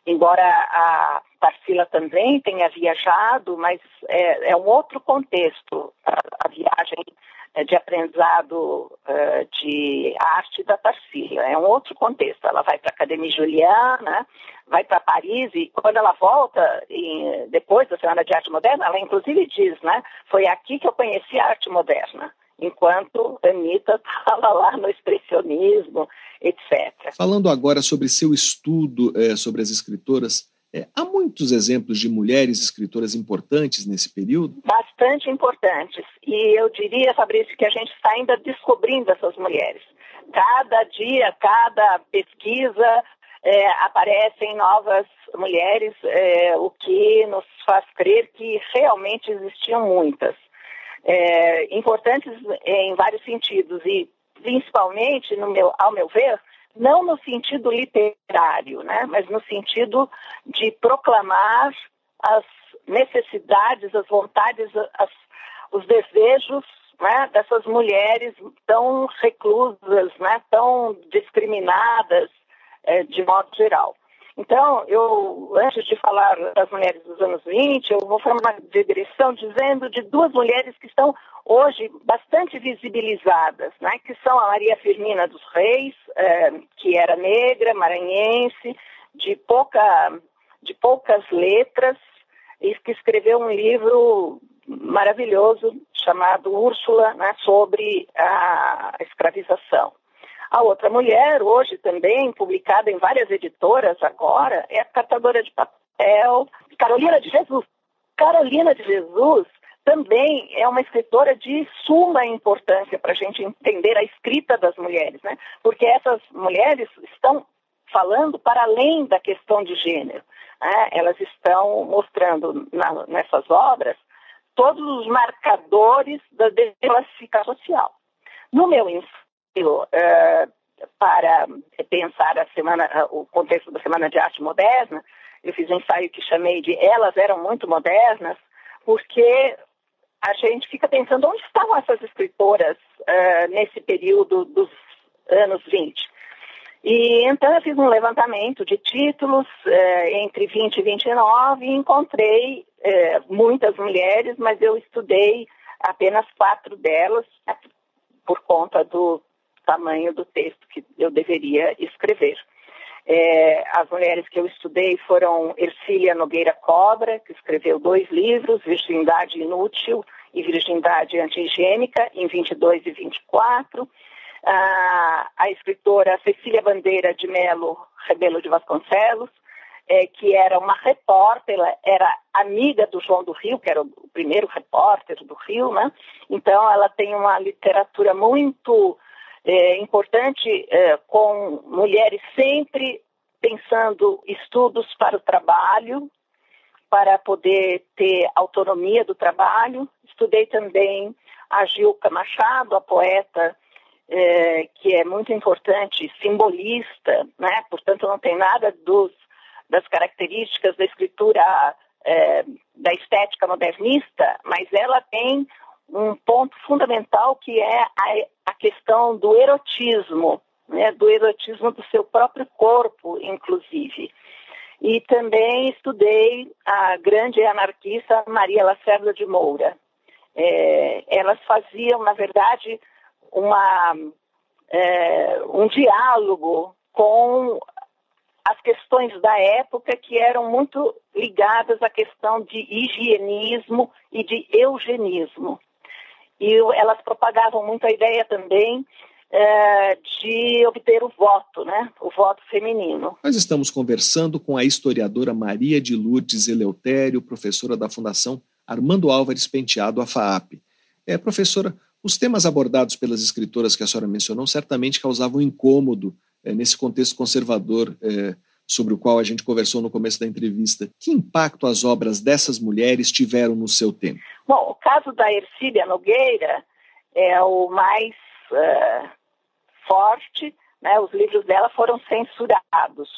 Speaker 5: Embora a Tarsila também tenha viajado, mas é, é um outro contexto. A, a viagem de aprendizado uh, de arte da Tarsila. É um outro contexto. Ela vai para a Academia Juliana, vai para Paris e quando ela volta, depois da Semana de Arte Moderna, ela inclusive diz, né? Foi aqui que eu conheci a arte moderna. Enquanto Anitta estava lá no expressionismo, etc.
Speaker 1: Falando agora sobre seu estudo eh, sobre as escritoras, é, há muitos exemplos de mulheres escritoras importantes nesse período?
Speaker 5: Bastante importantes. E eu diria, Fabrício, que a gente está ainda descobrindo essas mulheres. Cada dia, cada pesquisa, é, aparecem novas mulheres, é, o que nos faz crer que realmente existiam muitas. É, importantes em vários sentidos e, principalmente, no meu, ao meu ver, não no sentido literário, né, mas no sentido de proclamar as necessidades, as vontades, as, os desejos né, dessas mulheres tão reclusas, né, tão discriminadas é, de modo geral. Então, eu, antes de falar das mulheres dos anos 20, eu vou fazer uma digressão dizendo de duas mulheres que estão hoje bastante visibilizadas, né, que são a Maria Firmina dos Reis, é, que era negra, maranhense, de, pouca, de poucas letras, e que escreveu um livro maravilhoso chamado Úrsula, né, sobre a escravização. A outra mulher, hoje também, publicada em várias editoras agora, é a catadora de papel Carolina de Jesus. Carolina de Jesus também é uma escritora de suma importância para a gente entender a escrita das mulheres, né? Porque essas mulheres estão falando para além da questão de gênero. Né? Elas estão mostrando na, nessas obras todos os marcadores da desclassificação social. No meu uh, para pensar a semana, o contexto da Semana de Arte Moderna, eu fiz um ensaio que chamei de Elas Eram Muito Modernas, porque a gente fica pensando onde estavam essas escritoras uh, nesse período dos anos 20. E então eu fiz um levantamento de títulos uh, entre 20 e 29 e encontrei uh, muitas mulheres, mas eu estudei apenas quatro delas por conta do tamanho do texto que eu deveria escrever. É, as mulheres que eu estudei foram Ercília Nogueira Cobra, que escreveu dois livros, Virgindade Inútil e Virgindade Antigênica, em 22 e 24. Ah, a escritora Cecília Bandeira de Melo Rebelo de Vasconcelos, é, que era uma repórter, ela era amiga do João do Rio, que era o primeiro repórter do Rio, né? Então ela tem uma literatura muito é, importante é, com mulheres sempre pensando estudos para o trabalho, para poder ter autonomia do trabalho. Estudei também a Gilca Machado, a poeta, é, que é muito importante, simbolista, né? portanto não tem nada dos, das características da escritura, é, da estética modernista, mas ela tem um ponto fundamental que é a, a questão do erotismo, né, do erotismo do seu próprio corpo, inclusive. E também estudei a grande anarquista Maria Lacerda de Moura. É, elas faziam, na verdade, uma, é, um diálogo com as questões da época que eram muito ligadas à questão de higienismo e de eugenismo. E elas propagavam muito a ideia também é, de obter o voto, né? o voto feminino.
Speaker 1: Nós estamos conversando com a historiadora Maria de Lourdes Eleutério, professora da Fundação Armando Álvares Penteado, a FAAP. É, professora, os temas abordados pelas escritoras que a senhora mencionou certamente causavam incômodo é, nesse contexto conservador é, sobre o qual a gente conversou no começo da entrevista. Que impacto as obras dessas mulheres tiveram no seu tempo?
Speaker 5: Bom, o caso da Ercília Nogueira é o mais uh, forte. Né? Os livros dela foram censurados,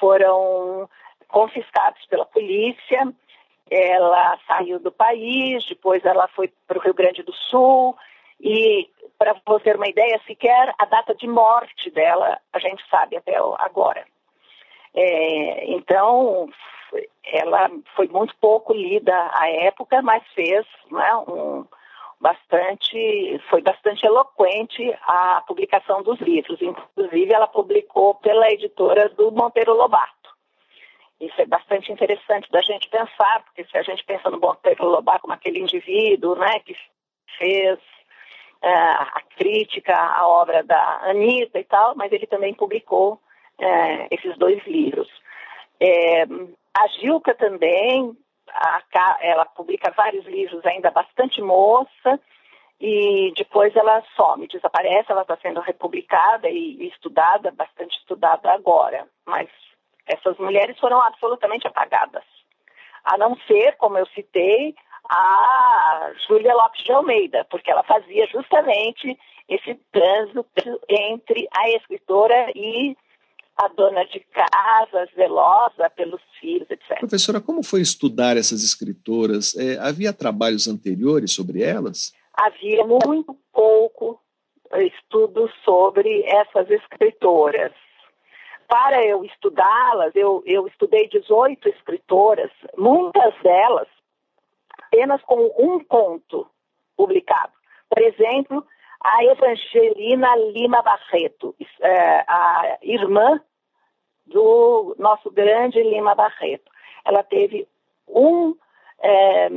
Speaker 5: foram confiscados pela polícia. Ela saiu do país, depois ela foi para o Rio Grande do Sul e para você ter uma ideia, sequer a data de morte dela a gente sabe até agora. É, então, ela foi muito pouco lida à época, mas fez né, um, bastante, foi bastante eloquente a publicação dos livros. Inclusive, ela publicou pela editora do Monteiro Lobato. Isso é bastante interessante da gente pensar, porque se a gente pensa no Monteiro Lobato como aquele indivíduo né, que fez uh, a crítica à obra da Anitta e tal, mas ele também publicou é, esses dois livros. É, a Gilca também, a, ela publica vários livros ainda bastante moça, e depois ela some, desaparece, ela está sendo republicada e estudada, bastante estudada agora. Mas essas mulheres foram absolutamente apagadas. A não ser, como eu citei, a Júlia Lopes de Almeida, porque ela fazia justamente esse trânsito entre a escritora e a dona de casa, zelosa pelos filhos, etc.
Speaker 1: Professora, como foi estudar essas escritoras? É, havia trabalhos anteriores sobre elas?
Speaker 5: Havia muito pouco estudo sobre essas escritoras. Para eu estudá-las, eu, eu estudei 18 escritoras, muitas delas apenas com um conto publicado. Por exemplo, a Evangelina Lima Barreto, é, a irmã do nosso grande Lima Barreto. Ela teve um é,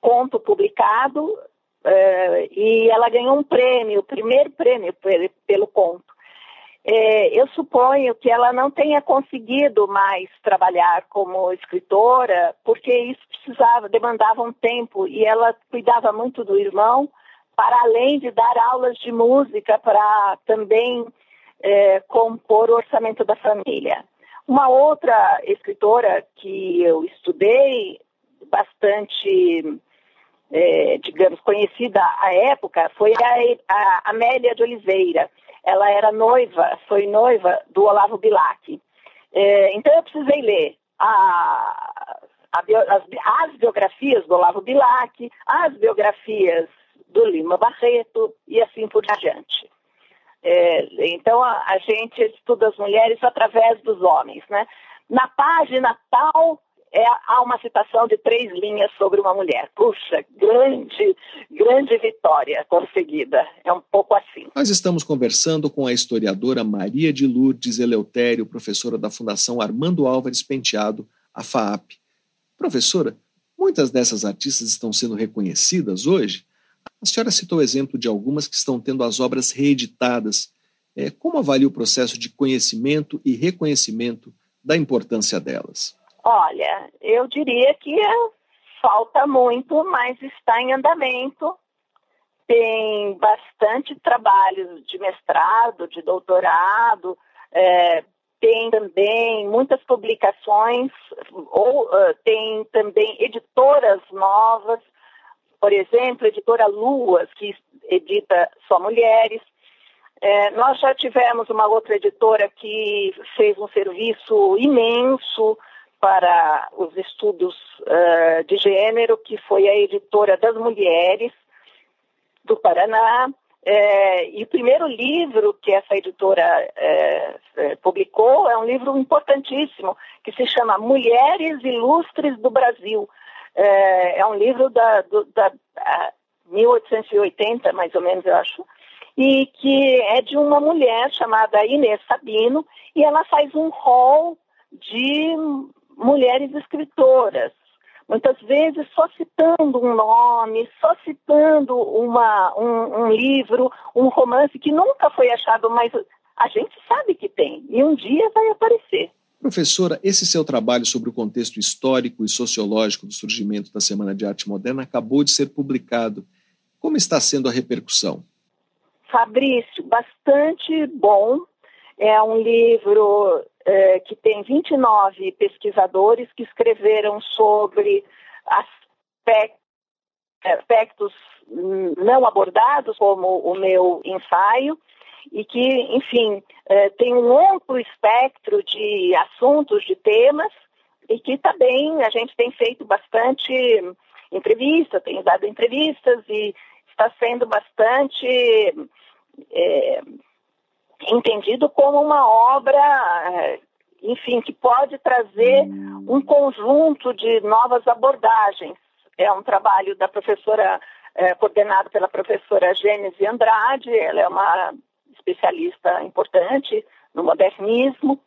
Speaker 5: conto publicado é, e ela ganhou um prêmio, o primeiro prêmio pelo, pelo conto. É, eu suponho que ela não tenha conseguido mais trabalhar como escritora, porque isso precisava, demandava um tempo e ela cuidava muito do irmão para além de dar aulas de música para também é, compor o orçamento da família. Uma outra escritora que eu estudei, bastante, é, digamos, conhecida à época, foi a, a, Amélia de Oliveira. Ela era noiva, foi noiva do Olavo Bilac. É, então eu precisei ler a, a, as, as biografias do Olavo Bilac, as biografias do Lima Barreto e assim por diante. É, então a, a, gente estuda as mulheres através dos homens, né? Na página tal é, há uma citação de três linhas sobre uma mulher. Puxa, grande, grande vitória conseguida. É um pouco assim.
Speaker 1: Nós estamos conversando com a historiadora Maria de Lourdes Eleutério, professora da Fundação Armando Álvares Penteado, a FAAP. Professora, muitas dessas artistas estão sendo reconhecidas hoje a senhora citou o exemplo de algumas que estão tendo as obras reeditadas. É, como avalia o processo de conhecimento e reconhecimento da importância delas?
Speaker 5: Olha, eu diria que falta muito, mas está em andamento. Tem bastante trabalho de mestrado, de doutorado, é, tem também muitas publicações, ou uh, tem também editoras novas por exemplo, a editora Luas, que edita só mulheres. É, nós já tivemos uma outra editora que fez um serviço imenso para os estudos uh, de gênero, que foi a editora das mulheres do Paraná. É, e o primeiro livro que essa editora é, é publicou é um livro importantíssimo, que se chama Mulheres Ilustres do Brasil, é, é um livro da, do, da 1880, mais ou menos, eu acho, e que é de uma mulher chamada Inês Sabino, e ela faz um rol de mulheres escritoras, muitas vezes só citando um nome, só citando uma, um, um, livro, um romance que nunca foi achado, mas a gente sabe que tem, e um dia vai aparecer.
Speaker 1: Professora, esse seu trabalho sobre o contexto histórico e sociológico do surgimento da Semana de Arte Moderna acabou de ser publicado. Como está sendo a repercussão?
Speaker 5: Fabrício, bastante bom. É um livro é, que tem 29 pesquisadores que escreveram sobre aspectos não abordados, como o meu ensaio, e que, enfim, é, tem um amplo espectro de assuntos, de temas, e que também a gente tem feito bastante entrevista, tem dado entrevistas e está sendo bastante é, entendido como uma obra, enfim, que pode trazer um conjunto de novas abordagens. É um trabalho da professora, é, coordenado pela professora Gênesis Andrade, ela é uma especialista importante no modernismo.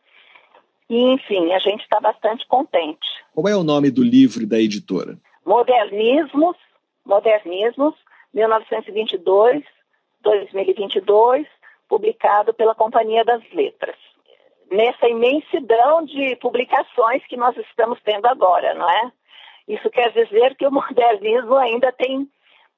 Speaker 5: E, enfim, a gente está bastante contente.
Speaker 1: Qual é o nome do livro da editora?
Speaker 5: Modernismos, Modernismos, 1922, 2022, publicado pela Companhia das Letras. Nessa imensidão de publicações que nós estamos tendo agora, não é? Isso quer dizer que o modernismo ainda tem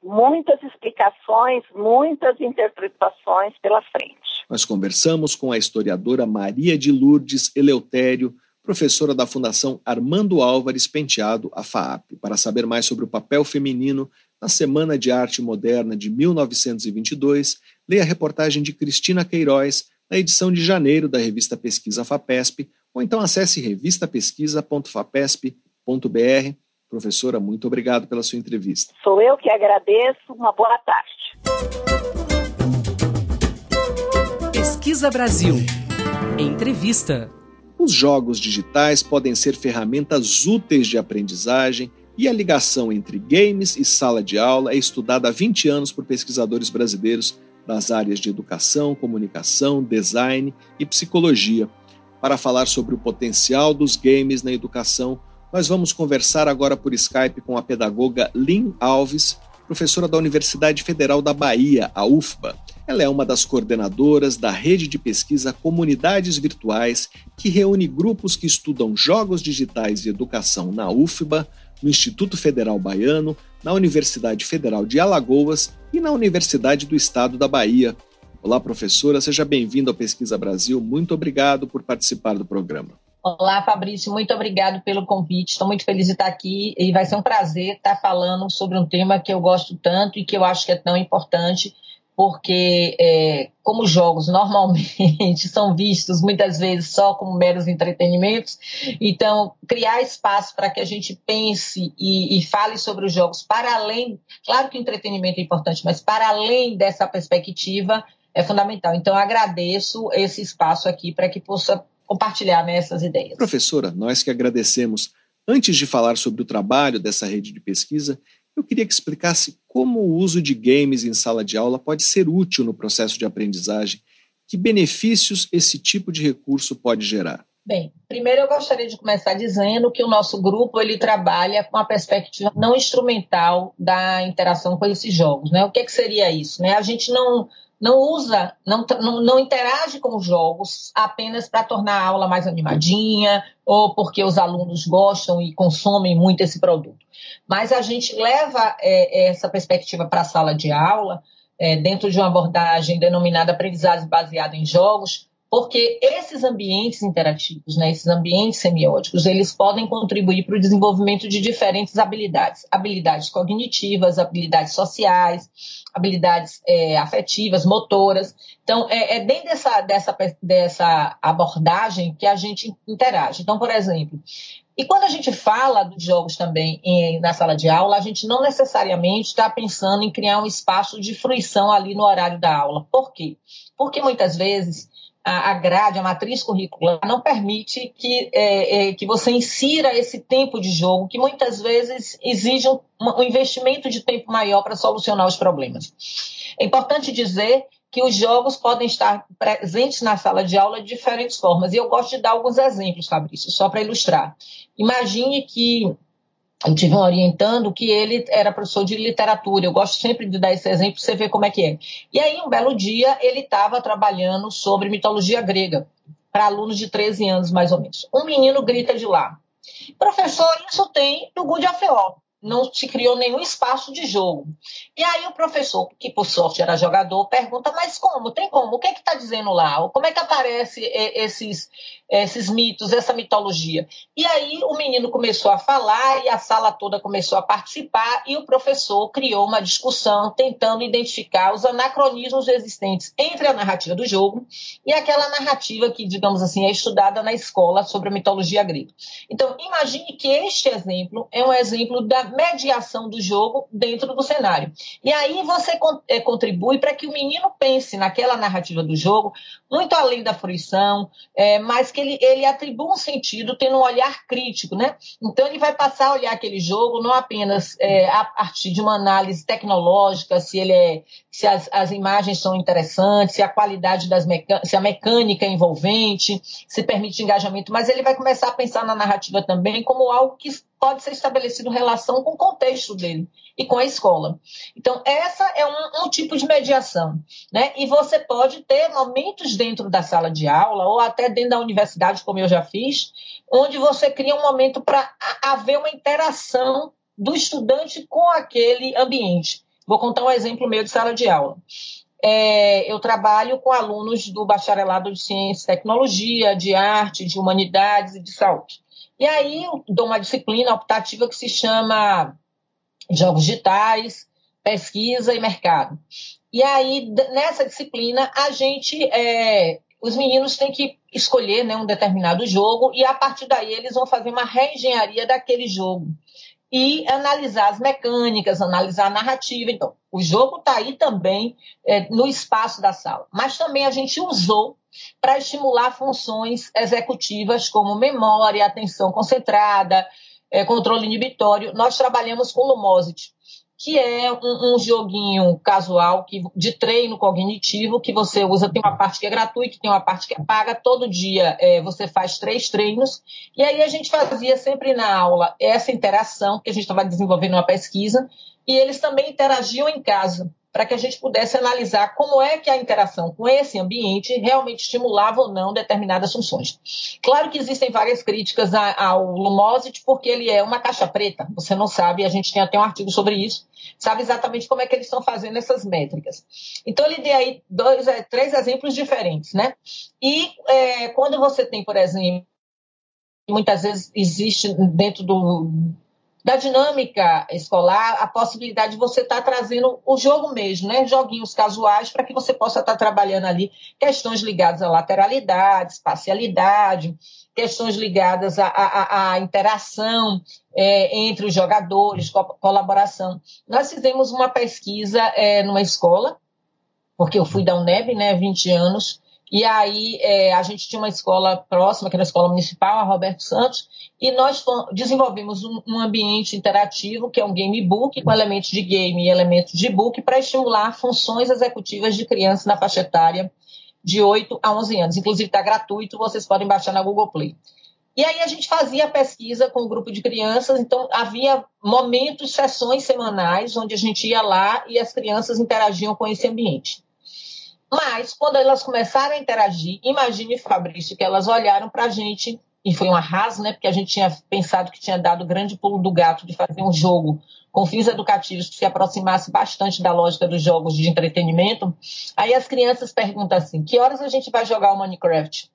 Speaker 5: muitas explicações, muitas interpretações pela frente.
Speaker 1: Nós conversamos com a historiadora Maria de Lourdes Eleutério, professora da Fundação Armando Álvares Penteado, a FAAP, para saber mais sobre o papel feminino na Semana de Arte Moderna de 1922 leia a reportagem de Cristina Queiroz na edição de janeiro da revista Pesquisa FAPESP, ou então acesse revistapesquisa.fapesp.br. Professora, muito obrigado pela sua entrevista.
Speaker 5: Sou eu que agradeço. Uma boa tarde.
Speaker 2: Pesquisa Brasil. Entrevista.
Speaker 1: Os jogos digitais podem ser ferramentas úteis de aprendizagem e a ligação entre games e sala de aula é estudada há 20 anos por pesquisadores brasileiros das áreas de educação, comunicação, design e psicologia. Para falar sobre o potencial dos games na educação, nós vamos conversar agora por Skype com a pedagoga Lynn Alves, professora da Universidade Federal da Bahia, a UFBA. Ela é uma das coordenadoras da rede de pesquisa Comunidades Virtuais, que reúne grupos que estudam jogos digitais e educação na UFBA, no Instituto Federal Baiano, na Universidade Federal de Alagoas e na Universidade do Estado da Bahia. Olá, professora, seja bem-vinda ao Pesquisa Brasil. Muito obrigado por participar do programa.
Speaker 6: Olá, Fabrício, muito obrigado pelo convite. Estou muito feliz de estar aqui e vai ser um prazer estar falando sobre um tema que eu gosto tanto e que eu acho que é tão importante porque é, como jogos normalmente são vistos muitas vezes só como meros entretenimentos, então criar espaço para que a gente pense e, e, fale sobre os jogos para além, claro que o entretenimento é importante, mas para além dessa perspectiva é fundamental. Então agradeço esse espaço aqui para que possa compartilhar né, essas ideias.
Speaker 1: Professora, nós que agradecemos. Antes de falar sobre o trabalho dessa rede de pesquisa, eu queria que explicasse como o uso de games em sala de aula pode ser útil no processo de aprendizagem. Que benefícios esse tipo de recurso pode gerar?
Speaker 6: Bem, primeiro eu gostaria de começar dizendo que o nosso grupo ele trabalha com a perspectiva não instrumental da interação com esses jogos, né? O que, é que seria isso, né? A gente não não usa, não, não, não interage com os jogos apenas para tornar a aula mais animadinha ou porque os alunos gostam e consomem muito esse produto. Mas a gente leva é, essa perspectiva para a sala de aula, é, dentro de uma abordagem denominada aprendizagem baseada em jogos, porque esses ambientes interativos, né, esses ambientes semióticos, eles podem contribuir para o desenvolvimento de diferentes habilidades, habilidades cognitivas, habilidades sociais, habilidades é, afetivas, motoras. Então, é, é dentro dessa, dessa, dessa abordagem que a gente interage. Então, por exemplo, e quando a gente fala dos jogos também em, na sala de aula, a gente não necessariamente está pensando em criar um espaço de fruição ali no horário da aula. Por quê? Porque muitas vezes a, grade, a matriz curricular, não permite que, é, é, que você insira esse tempo de jogo, que muitas vezes exige um, um investimento de tempo maior para solucionar os problemas. É importante dizer que os jogos podem estar presentes na sala de aula de diferentes formas. E eu gosto de dar alguns exemplos, Fabrício, só para ilustrar. Imagine que eu tive um orientando que ele era professor de literatura. Eu gosto sempre de dar esse exemplo para você ver como é que é. E aí, um belo dia, ele estava trabalhando sobre mitologia grega para alunos de 13 anos, mais ou menos. Um menino grita de lá: Professor, isso tem no Good of não se criou nenhum espaço de jogo. E aí o professor, que por sorte era jogador, pergunta, mas como? Tem como? O que é que está dizendo lá? Como é que aparece esses, esses mitos, essa mitologia? E aí o menino começou a falar e a sala toda começou a participar e o professor criou uma discussão tentando identificar os anacronismos existentes entre a narrativa do jogo e aquela narrativa que, digamos assim, é estudada na escola sobre a mitologia grega. Então, imagine que este exemplo é um exemplo da mediação do jogo dentro do cenário. E aí você é, contribui para que o menino pense naquela narrativa do jogo, muito além da fruição, é, mas que ele, ele atribua um sentido tendo um olhar crítico, né? Então ele vai passar a olhar aquele jogo não apenas é, a partir de uma análise tecnológica, se ele é, se as, as imagens são interessantes, se a qualidade das se a mecânica é envolvente, se permite engajamento, mas ele vai começar a pensar na narrativa também como algo que pode ser estabelecido relação com o contexto dele e com a escola. Então, essa é um, um, tipo de mediação. Né? E você pode ter momentos dentro da sala de aula, ou até dentro da universidade, como eu já fiz, onde você cria um momento para haver uma interação do estudante com aquele ambiente. Vou contar um exemplo meu de sala de aula. É, eu trabalho com alunos do bacharelado de ciência e tecnologia, de arte, de humanidades e de saúde. E aí eu dou uma disciplina optativa que se chama Jogos Digitais, Pesquisa e Mercado. E aí, nessa disciplina, a gente. É, os meninos têm que escolher né, um determinado jogo e, a partir daí, eles vão fazer uma reengenharia daquele jogo e analisar as mecânicas, analisar a narrativa. Então, o jogo está aí também é, no espaço da sala, mas também a gente usou para estimular funções executivas como memória, atenção concentrada, é, controle inibitório. Nós trabalhamos com Lumosity, que é um, um, joguinho casual que, de treino cognitivo que você usa. Tem uma parte que é gratuita, tem uma parte que é paga. Todo dia é, você faz três treinos. E aí a gente fazia sempre na aula essa interação, que a gente estava desenvolvendo uma pesquisa, e eles também interagiam em casa para que a gente pudesse analisar como é que a interação com esse ambiente realmente estimulava ou não determinadas funções. Claro que existem várias críticas ao Lumosity, porque ele é uma caixa preta, você não sabe, a gente tem até um artigo sobre isso, sabe exatamente como é que eles estão fazendo essas métricas. Então, ele deu aí dois, é, três exemplos diferentes, né? E é, quando você tem, por exemplo, muitas vezes existe dentro do, da dinâmica escolar, a possibilidade de você estar tá trazendo o jogo mesmo, né? Joguinhos casuais para que você possa estar tá trabalhando ali questões ligadas à lateralidade, espacialidade, questões ligadas à, à, à interação é, entre os jogadores, co colaboração. Nós fizemos uma pesquisa é, numa escola, porque eu fui da UNEB, né, 20 anos, e aí é, a gente tinha uma escola próxima, que era a escola municipal, a Roberto Santos, e nós desenvolvemos um, um, ambiente interativo, que é um gamebook, com elementos de game e elementos de book, para estimular funções executivas de crianças na faixa etária de 8 a 11 anos. Inclusive está gratuito, vocês podem baixar na Google Play. E aí a gente fazia pesquisa com um grupo de crianças, então havia momentos, sessões semanais, onde a gente ia lá e as crianças interagiam com esse ambiente. Mas, quando elas começaram a interagir, imagine, Fabrício, que elas olharam para a gente, e foi um arraso, né? Porque a gente tinha pensado que tinha dado o grande pulo do gato de fazer um jogo com fins educativos que se aproximasse bastante da lógica dos jogos de entretenimento. Aí as crianças perguntam assim: que horas a gente vai jogar o Minecraft?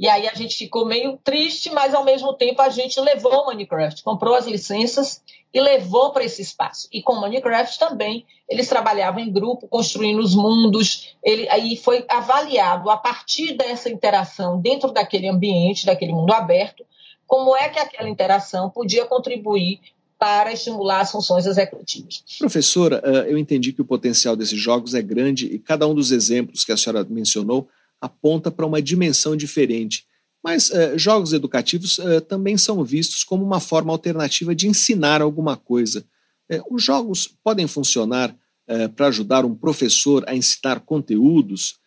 Speaker 6: E aí a gente ficou meio triste, mas ao mesmo tempo a gente levou o Minecraft, comprou as licenças e levou para esse espaço. E com o Minecraft também, eles trabalhavam em grupo, construindo os mundos. Ele, aí foi avaliado, a partir dessa interação dentro daquele ambiente, daquele mundo aberto, como é que aquela interação podia contribuir para estimular as funções executivas.
Speaker 1: Professora, eh, eu entendi que o potencial desses jogos é grande e cada um dos exemplos que a senhora mencionou aponta para uma dimensão diferente. Mas uh, jogos educativos uh, também são vistos como uma forma alternativa de ensinar alguma coisa. Uh, os jogos podem funcionar para ajudar um professor a ensinar conteúdos?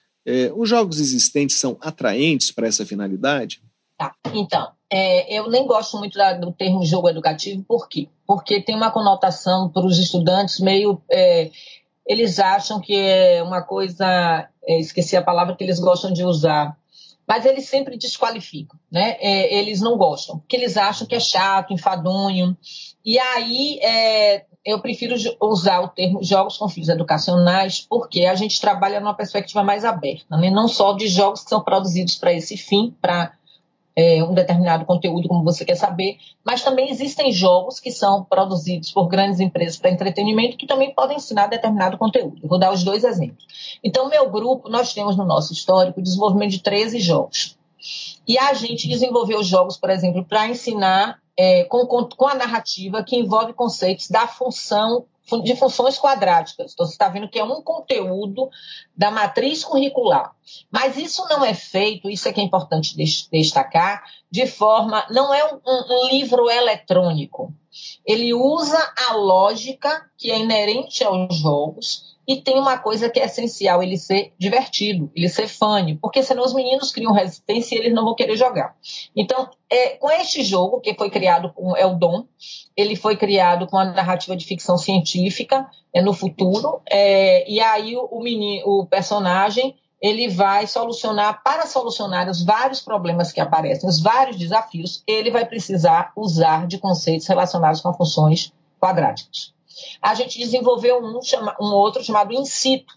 Speaker 1: os jogos existentes são atraentes para essa finalidade?
Speaker 6: Tá, então, é, eu nem gosto muito da, do termo jogo educativo, por quê? Porque tem uma conotação para os estudantes meio. É, eles acham que é uma coisa é, esqueci a palavra que eles gostam de usar, mas eles sempre desqualificam, né? É, eles não gostam, porque eles acham que é chato, enfadonho. E aí é, eu prefiro usar o termo jogos com fins educacionais, porque a gente trabalha numa perspectiva mais aberta, né? não só de jogos que são produzidos para esse fim, para é, um determinado conteúdo, como você quer saber, mas também existem jogos que são produzidos por grandes empresas para entretenimento que também podem ensinar determinado conteúdo. Vou dar os dois exemplos. Então, meu grupo, nós temos no nosso histórico o desenvolvimento de 13 jogos. E a gente desenvolveu jogos, por exemplo, para ensinar é, com, com a narrativa que envolve conceitos da função de funções quadráticas. Então, você está vendo que é um conteúdo da matriz curricular. Mas isso não é feito, isso é que é importante destacar, de forma. Não é um, um livro eletrônico. Ele usa a lógica que é inerente aos jogos e tem uma coisa que é essencial, ele ser divertido, ele ser fã, porque senão os meninos criam resistência e eles não vão querer jogar. Então, é, com este jogo, que foi criado com Eldon, ele foi criado com a narrativa de ficção científica é, no futuro, é, e aí o, menino, o personagem ele vai solucionar, para solucionar os vários problemas que aparecem, os vários desafios, ele vai precisar usar de conceitos relacionados com funções quadráticas. A gente desenvolveu um, um outro chamado in situ,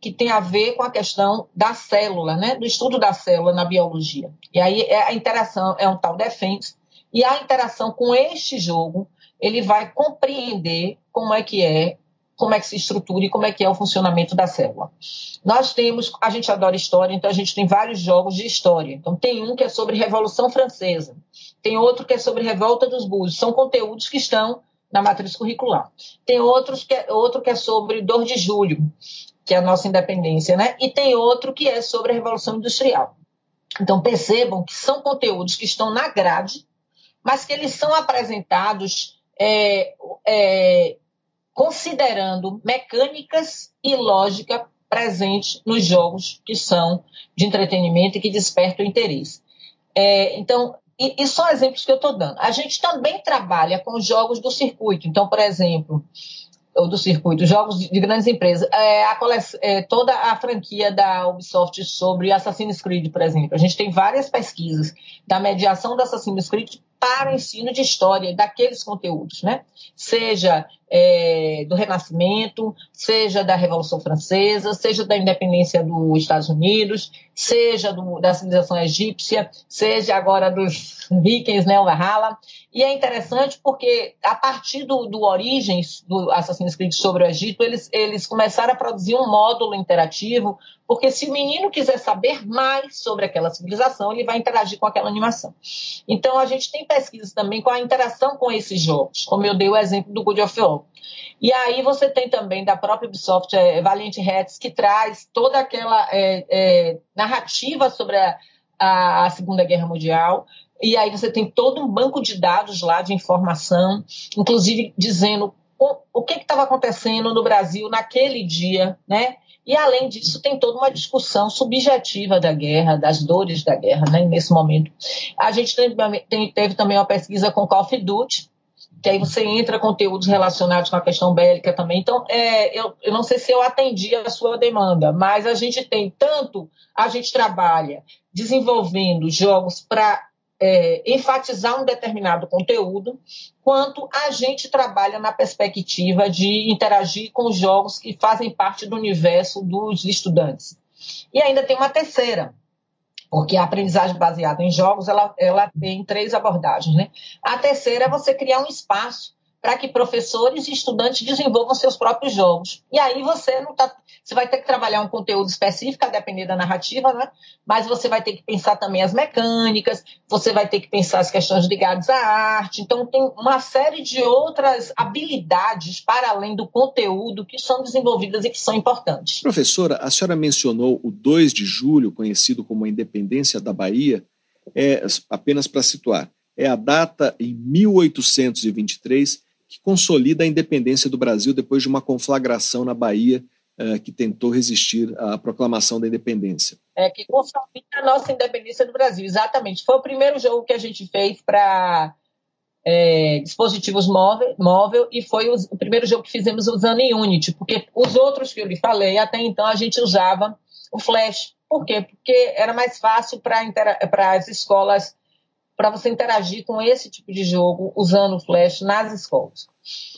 Speaker 6: que tem a ver com a questão da célula, né? do estudo da célula na biologia. E aí é, a interação é um tal defense, e a interação com este jogo, ele vai compreender como é que é como é que se estrutura e como é que é o funcionamento da célula. Nós temos, a gente adora história, então a gente tem vários jogos de história. Então tem um que é sobre Revolução Francesa, tem outro que é sobre Revolta dos Búzios. São conteúdos que estão na matriz curricular. Tem outros que é, outro que é sobre Dor de Julho, que é a nossa independência, né? E tem outro que é sobre a Revolução Industrial. Então percebam que são conteúdos que estão na grade, mas que eles são apresentados é, é, considerando mecânicas e lógica presentes nos jogos que são de entretenimento e que despertam interesse. É, então, e, e exemplos que eu estou dando. A gente também trabalha com jogos do circuito. Então, por exemplo, do circuito, jogos de, de grandes empresas, é, a é, toda a franquia da Ubisoft sobre Assassin's Creed, por exemplo. A gente tem várias pesquisas da mediação do Assassin's Creed para o ensino de história daqueles conteúdos, né? Seja é, do Renascimento, seja da Revolução Francesa, seja da independência dos Estados Unidos, seja do, da civilização egípcia, seja agora dos vikings, né, o Valhalla. E é interessante porque, a partir do, do Origens, do Assassin's Creed sobre o Egito, eles, eles começaram a produzir um módulo interativo, porque se o menino quiser saber mais sobre aquela civilização, ele vai interagir com aquela animação. Então, a gente tem pesquisas também com a interação com esses jogos, como eu dei o exemplo do Good of War. E aí você tem também da própria Ubisoft, é, Valiant Heads, que traz toda aquela é, é, narrativa sobre a, a, a Segunda Guerra Mundial. E aí você tem todo um banco de dados lá de informação, inclusive dizendo o, o que estava acontecendo no Brasil naquele dia, né? E além disso, tem toda uma discussão subjetiva da guerra, das dores da guerra, né, nesse momento. A gente teve, teve também uma pesquisa com Call of Duty, que aí você entra conteúdos relacionados com a questão bélica também. Então, é, eu, eu não sei se eu atendi a sua demanda, mas a gente tem tanto, a gente trabalha desenvolvendo jogos para é, enfatizar um determinado conteúdo, quanto a gente trabalha na perspectiva de interagir com jogos que fazem parte do universo dos estudantes. E ainda tem uma terceira, porque a aprendizagem baseada em jogos ela, ela tem três abordagens. Né? A terceira é você criar um espaço para que professores e estudantes desenvolvam seus próprios jogos. E aí você não tá, você vai ter que trabalhar um conteúdo específico, a depender da narrativa, né? Mas você vai ter que pensar também as mecânicas, você vai ter que pensar as questões ligadas à arte. Então tem uma série de outras habilidades para além do conteúdo que são desenvolvidas e que são importantes.
Speaker 1: Professora, a senhora mencionou o 2 de julho, conhecido como a Independência da Bahia, é apenas para situar, é a data em 1823 que consolida a independência do Brasil depois de uma conflagração na Bahia uh, que tentou resistir à proclamação da independência.
Speaker 6: É, que consolida a nossa independência do Brasil, exatamente. Foi o primeiro jogo que a gente fez para é, dispositivos móvel, móvel e foi o, o, primeiro jogo que fizemos usando em Unity, porque os outros que eu lhe falei, até então a gente usava o Flash. Por quê? Porque era mais fácil para as escolas para você interagir com esse tipo de jogo usando o Flash nas escolas.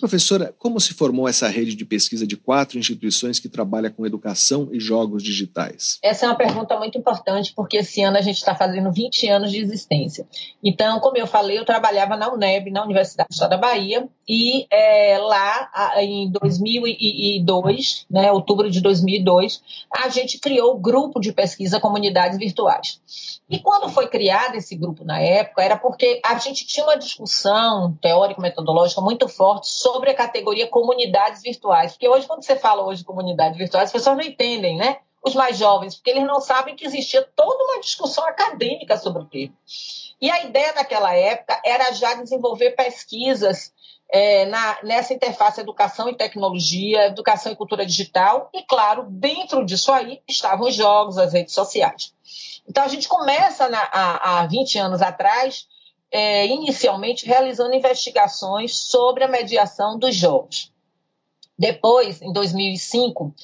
Speaker 1: Professora, como se formou essa rede de pesquisa de quatro instituições que trabalha com educação e jogos digitais?
Speaker 6: Essa é uma pergunta muito importante, porque esse ano a gente está fazendo 20 anos de existência. Então, como eu falei, eu trabalhava na UNEB, na Universidade Estado da Bahia, e é, lá em 2002, né, outubro de 2002, a gente criou o grupo de pesquisa Comunidades Virtuais. E quando foi criado esse grupo na época, era porque a gente tinha uma discussão teórico-metodológica muito forte sobre a categoria comunidades virtuais. Porque hoje, quando você fala hoje de comunidades virtuais, as pessoas não entendem, né? Os mais jovens, porque eles não sabem que existia toda uma discussão acadêmica sobre o termo. E a ideia naquela época era já desenvolver pesquisas é, na, nessa interface educação e tecnologia, educação e cultura digital, e, claro, dentro disso aí estavam os jogos, as redes sociais. Então, a gente começa há 20 anos atrás, é, inicialmente realizando investigações sobre a mediação dos jogos. Depois, em 2005,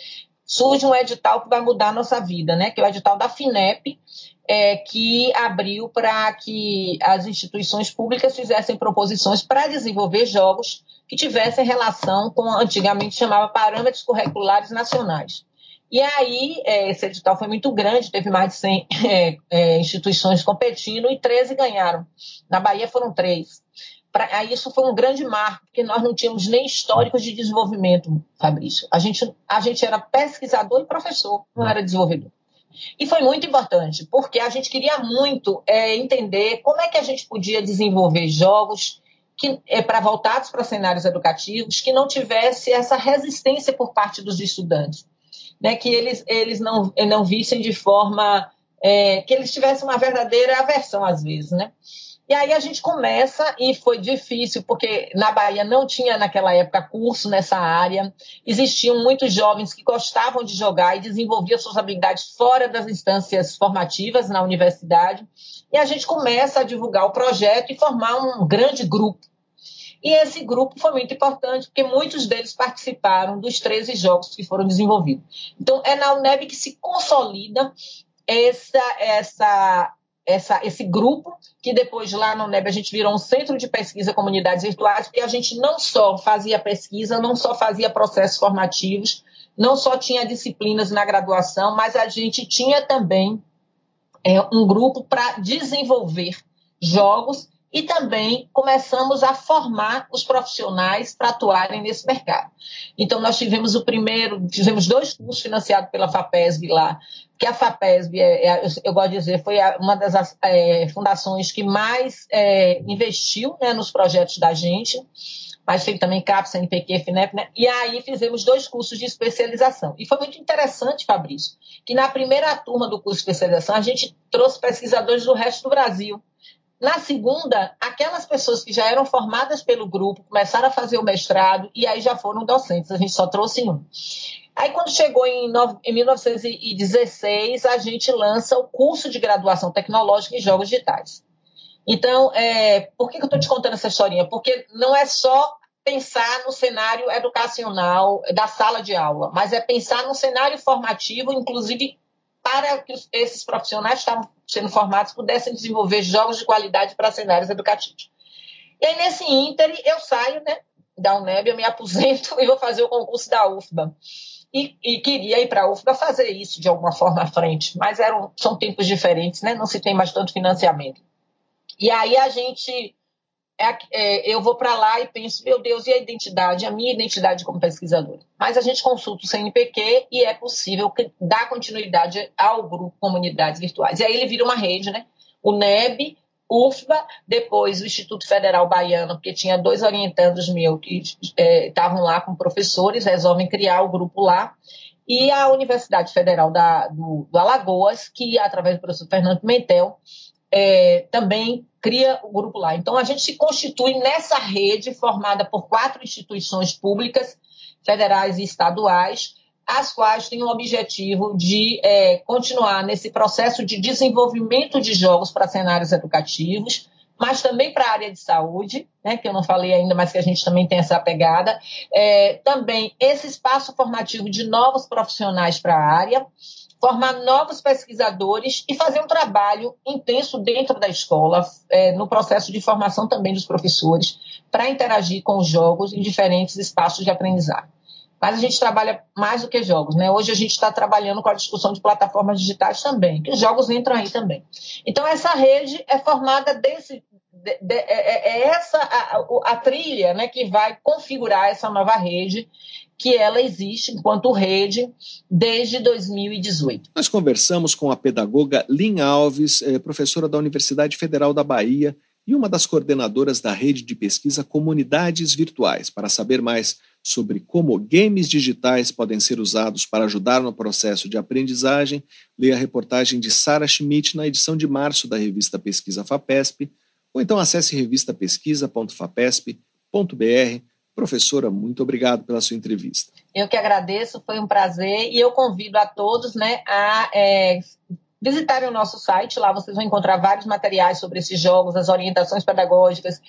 Speaker 6: surge um edital que vai mudar a nossa vida, né? que é o edital da FINEP, é, que abriu para que as instituições públicas fizessem proposições para desenvolver jogos que tivessem relação com, antigamente chamava parâmetros curriculares nacionais. E aí, é, esse edital foi muito grande, teve mais de 100 é, é, instituições competindo e 13 ganharam. Na Bahia foram três. Pra, isso foi um grande marco, porque nós não tínhamos nem históricos de desenvolvimento, Fabrício. A gente, a gente era pesquisador e professor, não era desenvolvedor. E foi muito importante, porque a gente queria muito é, entender como é que a gente podia desenvolver jogos que é, para voltados para cenários educativos que não tivesse essa resistência por parte dos estudantes, né? que eles, eles não, não vissem de forma é, que eles tivessem uma verdadeira aversão às vezes, né? E aí a gente começa, e foi difícil, porque na Bahia não tinha naquela época curso nessa área, existiam muitos jovens que gostavam de jogar e desenvolviam suas habilidades fora das instâncias formativas na universidade, e a gente começa a divulgar o projeto e formar um grande grupo. E esse grupo foi muito importante, porque muitos deles participaram dos 13 jogos que foram desenvolvidos. Então, é na UNEB que se consolida essa, essa essa, esse grupo, que depois lá no NEB a gente virou um centro de pesquisa comunidades virtuais, porque a gente não só fazia pesquisa, não só fazia processos formativos, não só tinha disciplinas na graduação, mas a gente tinha também é, um grupo para desenvolver jogos e também começamos a formar os profissionais para atuarem nesse mercado. Então, nós tivemos o primeiro, fizemos dois cursos financiados pela FAPESB lá, que a FAPESB, é, é, eu gosto de dizer, foi uma das é, fundações que mais é, investiu né, nos projetos da gente, mas tem também CAPS, NPQ, FINEP, né? E aí fizemos dois cursos de especialização. E foi muito interessante, Fabrício, que na primeira turma do curso de especialização a gente trouxe pesquisadores do resto do Brasil. Na segunda, aquelas pessoas que já eram formadas pelo grupo começaram a fazer o mestrado e aí já foram docentes, a gente só trouxe um. Aí, quando chegou em, em 1916, a gente lança o curso de graduação tecnológica em jogos digitais. Então, é, por que, que eu estou te contando essa historinha? Porque não é só pensar no cenário educacional da sala de aula, mas é pensar no cenário formativo, inclusive para que esses profissionais estavam sendo formados pudessem desenvolver jogos de qualidade para cenários educativos. E aí, nesse ínter, eu saio né, da UNEB, eu me aposento e vou fazer o concurso da UFBA. E, e queria ir para a UFBA fazer isso de alguma forma à frente, mas eram, são tempos diferentes, né? não se tem mais tanto financiamento. E aí a gente é, é, eu vou para lá e penso, meu Deus, e a identidade, a minha identidade como pesquisadora? Mas a gente consulta o CNPq e é possível dar continuidade ao grupo Comunidades Virtuais. E aí ele vira uma rede, né? O NEB, UFBA, depois o Instituto Federal Baiano, porque tinha dois orientandos meus que é, estavam lá com professores, resolvem criar o grupo lá, e a Universidade Federal da, do, do Alagoas, que através do professor Fernando Pimentel, é, também cria o grupo lá. Então, a gente se constitui nessa rede formada por quatro instituições públicas, federais e estaduais, as quais têm o objetivo de é, continuar nesse processo de desenvolvimento de jogos para cenários educativos, mas também para a área de saúde, né, que eu não falei ainda, mas que a gente também tem essa pegada. É, também esse espaço formativo de novos profissionais para a área formar novos pesquisadores e fazer um trabalho intenso dentro da escola, é, no processo de formação também dos professores, para interagir com os jogos em diferentes espaços de aprendizagem. Mas a gente trabalha mais do que jogos, né? Hoje a gente está trabalhando com a discussão de plataformas digitais também, que os jogos entram aí também. Então essa rede é formada desse, de, de, é, é, é essa a, a, trilha, né, que vai configurar essa nova rede que ela existe enquanto rede desde 2018.
Speaker 1: Nós conversamos com a pedagoga Lin Alves, eh, professora da Universidade Federal da Bahia e uma das coordenadoras da rede de pesquisa Comunidades Virtuais, para saber mais sobre como games digitais podem ser usados para ajudar no processo de aprendizagem, leia a reportagem de Sara Schmidt na edição de março da revista Pesquisa FAPESP, ou então acesse revistapesquisa.fapesp.br Professora, muito obrigado pela sua entrevista.
Speaker 6: Eu que agradeço, foi um prazer e eu convido a todos né, a é, visitarem o nosso site. Lá vocês vão encontrar vários materiais sobre esses jogos, as orientações pedagógicas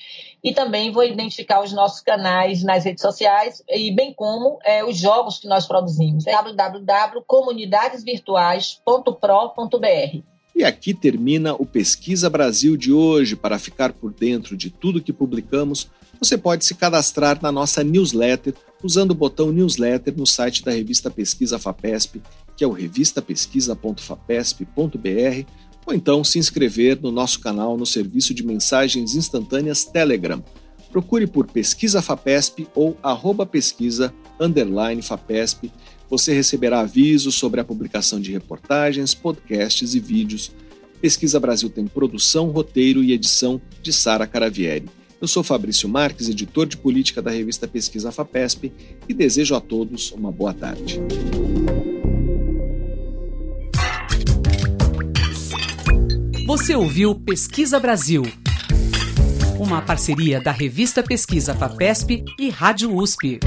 Speaker 6: e também vou identificar os nossos canais nas redes sociais e bem como é, os jogos que nós produzimos. É www.comunidadesvirtuais.pro.br.
Speaker 1: E aqui termina o Pesquisa Brasil de hoje. Para ficar por dentro de tudo que publicamos, você pode se cadastrar na nossa newsletter usando o botão newsletter no site da revista Pesquisa FAPESP que é o revistapesquisa.fapesp.br, ou então se inscrever no nosso canal no serviço de mensagens instantâneas Telegram. Procure por Pesquisa FAPESP ou arroba pesquisa underline FAPESP. Você receberá avisos sobre a publicação de reportagens, podcasts e vídeos. Pesquisa Brasil tem produção, roteiro e edição de Sara Caravieri. Eu sou Fabrício Marques, editor de política da revista Pesquisa FAPESP, e desejo a todos uma boa tarde.
Speaker 2: Você ouviu Pesquisa Brasil, uma parceria da revista Pesquisa FAPESP e Rádio USP.